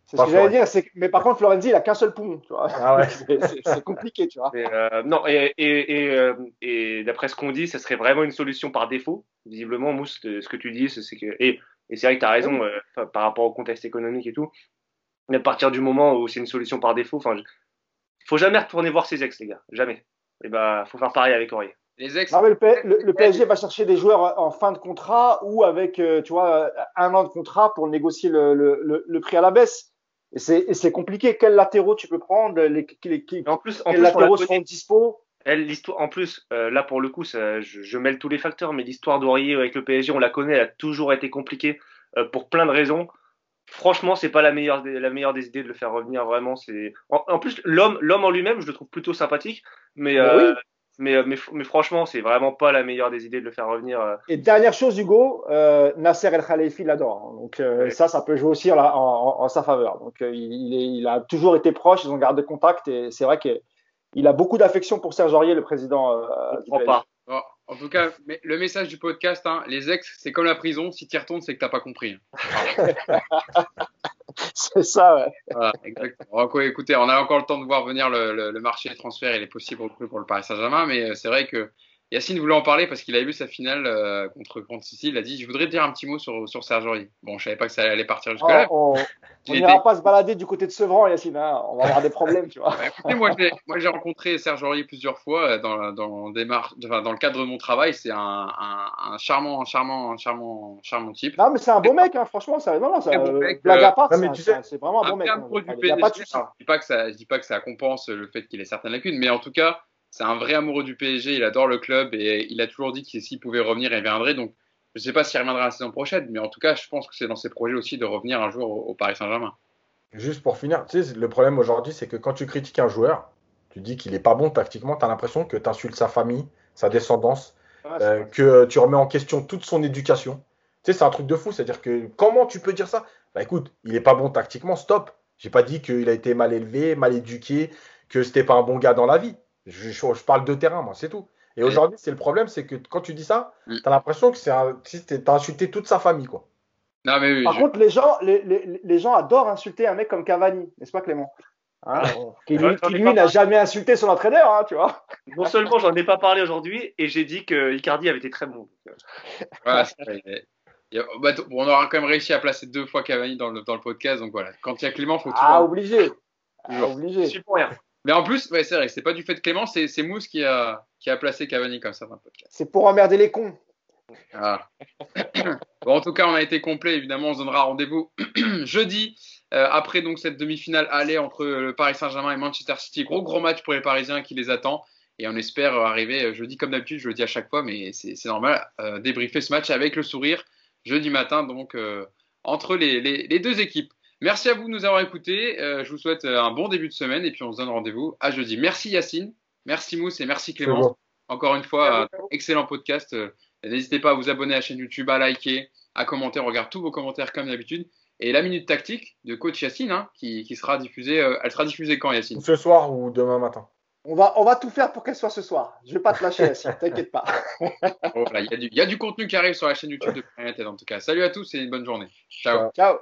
Speaker 2: C'est ce que j'allais dire. Mais par contre, Florenzi, il a qu'un seul poumon. Tu vois.
Speaker 3: Ah ouais.
Speaker 2: C'est- compliqué, tu vois.
Speaker 4: mais, euh, non, et, et, et, euh, et d'après ce qu'on dit, ce serait vraiment une solution par défaut. Visiblement, Mousse, ce que tu dis, c'est que. Et, et c'est vrai que tu as raison euh, par rapport au contexte économique et tout. Mais à partir du moment où c'est une solution par défaut, enfin, je- faut jamais retourner voir ses ex, les gars. Jamais. Et bah, faut faire pareil avec Aurier.
Speaker 1: Les ex,
Speaker 2: Non, mais le, P- le- le PSG va chercher des joueurs en fin de contrat ou avec, euh, tu vois, un an de contrat pour négocier le, le, le, le prix à la baisse. Et c'est compliqué. Quels latéraux tu peux prendre? Les, les, les-
Speaker 4: en plus, en
Speaker 2: Quels
Speaker 4: plus
Speaker 2: latéraux seront dispo?
Speaker 4: L'histoire, en plus, euh, là pour le coup, ça, je, je mêle tous les facteurs, mais l'histoire d'Aurier avec le PSG, on la connaît, elle a toujours été compliquée euh, pour plein de raisons. Franchement, c'est pas la meilleure, des, la meilleure des idées de le faire revenir vraiment. C'est en, en plus l'homme, l'homme en lui-même, je le trouve plutôt sympathique, mais
Speaker 2: Bah
Speaker 4: euh,
Speaker 2: oui.
Speaker 4: Mais, euh, mais, mais franchement, c'est vraiment pas la meilleure des idées de le faire revenir. euh.
Speaker 2: Et dernière chose, Hugo, euh, Nasser El Khalifi l'adore. hein. Donc euh,
Speaker 4: Ouais.
Speaker 2: ça, ça peut jouer aussi en, en- en- en sa faveur. Donc euh, il, il est- il a toujours été proche, ils ont gardé contact et c'est vrai qu'il a beaucoup d'affection pour Serge Aurier, le président. euh,
Speaker 4: Je
Speaker 2: du
Speaker 4: comprends
Speaker 2: PSG.
Speaker 4: pas.
Speaker 1: Bon, en tout cas, mais le message du podcast, hein, les ex, c'est comme la prison, si tu y retournes, c'est que t'as pas compris.
Speaker 2: C'est ça, ouais.
Speaker 1: Voilà, exactement. On a encore le temps de voir venir le, marché des transferts et les possibles pour le Paris Saint-Germain, mais euh, c'est vrai que Yacine voulait en parler parce qu'il avait vu sa finale euh, contre, contre Sicile. Il a dit Je voudrais te dire un petit mot sur, sur Serge Aurier. Bon, je savais pas que ça allait partir jusque-là.
Speaker 2: on on n'ira
Speaker 1: était-
Speaker 2: pas se balader du côté de Sevran, Yacine. hein. On va avoir des problèmes, tu vois.
Speaker 1: Ouais, écoutez, moi, j'ai, moi, j'ai rencontré Serge Aurier plusieurs fois euh, dans, dans, des mar- enfin, dans le cadre de mon travail. C'est un, un, un charmant, un charmant, un charmant, charmant type.
Speaker 2: Non, mais c'est un bon mec, hein, franchement. Ça, non, non, ça,
Speaker 1: bon
Speaker 2: euh,
Speaker 1: mec,
Speaker 2: blague
Speaker 1: euh,
Speaker 2: à part,
Speaker 3: mais
Speaker 2: c'est
Speaker 3: tu
Speaker 2: un-
Speaker 3: sais,
Speaker 2: c'est vraiment un bon mec. hein. Il n'y a pas de
Speaker 1: PSG.
Speaker 2: souci.
Speaker 1: Alors, Je dis pas que ça, je dis pas que ça compense le fait qu'il ait certaines lacunes, mais en tout cas, c'est un vrai amoureux du PSG. Il adore le club et il a toujours dit que s'il pouvait revenir, il viendrait. Donc, Je ne sais pas s'il reviendra la saison prochaine, mais en tout cas, je pense que c'est dans ses projets aussi de revenir un jour au, Paris Saint-Germain.
Speaker 3: Juste pour finir, tu sais, le problème aujourd'hui, c'est que quand tu critiques un joueur, tu dis qu'il n'est pas bon tactiquement, tu as l'impression que tu insultes sa famille, sa descendance, euh, que tu remets en question toute son éducation. Tu sais, c'est un truc de fou. C'est-à-dire que comment tu peux dire ça? Bah écoute, il n'est pas bon tactiquement, stop. J'ai pas dit qu'il a été mal élevé, mal éduqué, que c'était pas un bon gars dans la vie. Je, je, parle de terrain, moi, c'est tout. Et aujourd'hui, c'est le problème, c'est que quand tu dis ça, mm. tu as l'impression que c'est tu as insulté toute sa famille, quoi.
Speaker 2: Non, mais Par contre, les gens, les, les, les, gens adorent insulter un mec comme Cavani, n'est-ce pas, Clément? Hein, Qui, lui, n'a jamais insulté son entraîneur, hein, tu vois.
Speaker 4: Non seulement j'en ai pas parlé aujourd'hui, et j'ai dit que Icardi avait été très bon.
Speaker 1: Voilà, bah, on aura quand même réussi à placer deux fois Cavani dans le, dans le podcast, donc voilà. Quand il y a Clément, faut tout.
Speaker 2: Ah, obligé. Ah, obligé.
Speaker 4: Je suis pour rien.
Speaker 1: Mais en plus, ouais, c'est vrai, c'est pas du fait de Clément, c'est Mousse qui a, qui a placé Cavani comme ça dans le podcast.
Speaker 2: C'est pour emmerder les cons.
Speaker 1: Ah. bon, en tout cas, on a été complet. Évidemment, on se donnera rendez-vous jeudi euh, après donc cette demi-finale aller entre le Paris Saint-Germain et Manchester City. Gros gros match pour les Parisiens qui les attend. Et on espère arriver jeudi comme d'habitude. Je le dis à chaque fois, mais c'est normal. Euh, débriefer ce match avec le sourire jeudi matin, donc euh, entre les, les, les, deux équipes. Merci à vous de nous avoir écoutés. Euh, je vous souhaite euh, un bon début de semaine et puis on se donne rendez-vous à jeudi. Merci Yacine, merci Mousse et merci Clément. Encore une fois, excellent podcast. Euh, n'hésitez pas à vous abonner à la chaîne YouTube, à liker, à commenter. On regarde tous vos commentaires comme d'habitude. Et la minute tactique de coach Yacine, hein, qui, sera diffusée, elle sera diffusée quand Yacine?
Speaker 3: Ce soir ou demain matin
Speaker 2: on va, on va tout faire pour qu'elle soit ce soir. Je vais pas te lâcher, Yacine, t'inquiète pas.
Speaker 1: Il y, y, a du contenu qui arrive sur la chaîne YouTube de Planète en tout cas. Salut à tous et une bonne journée. Ciao.
Speaker 2: Ciao.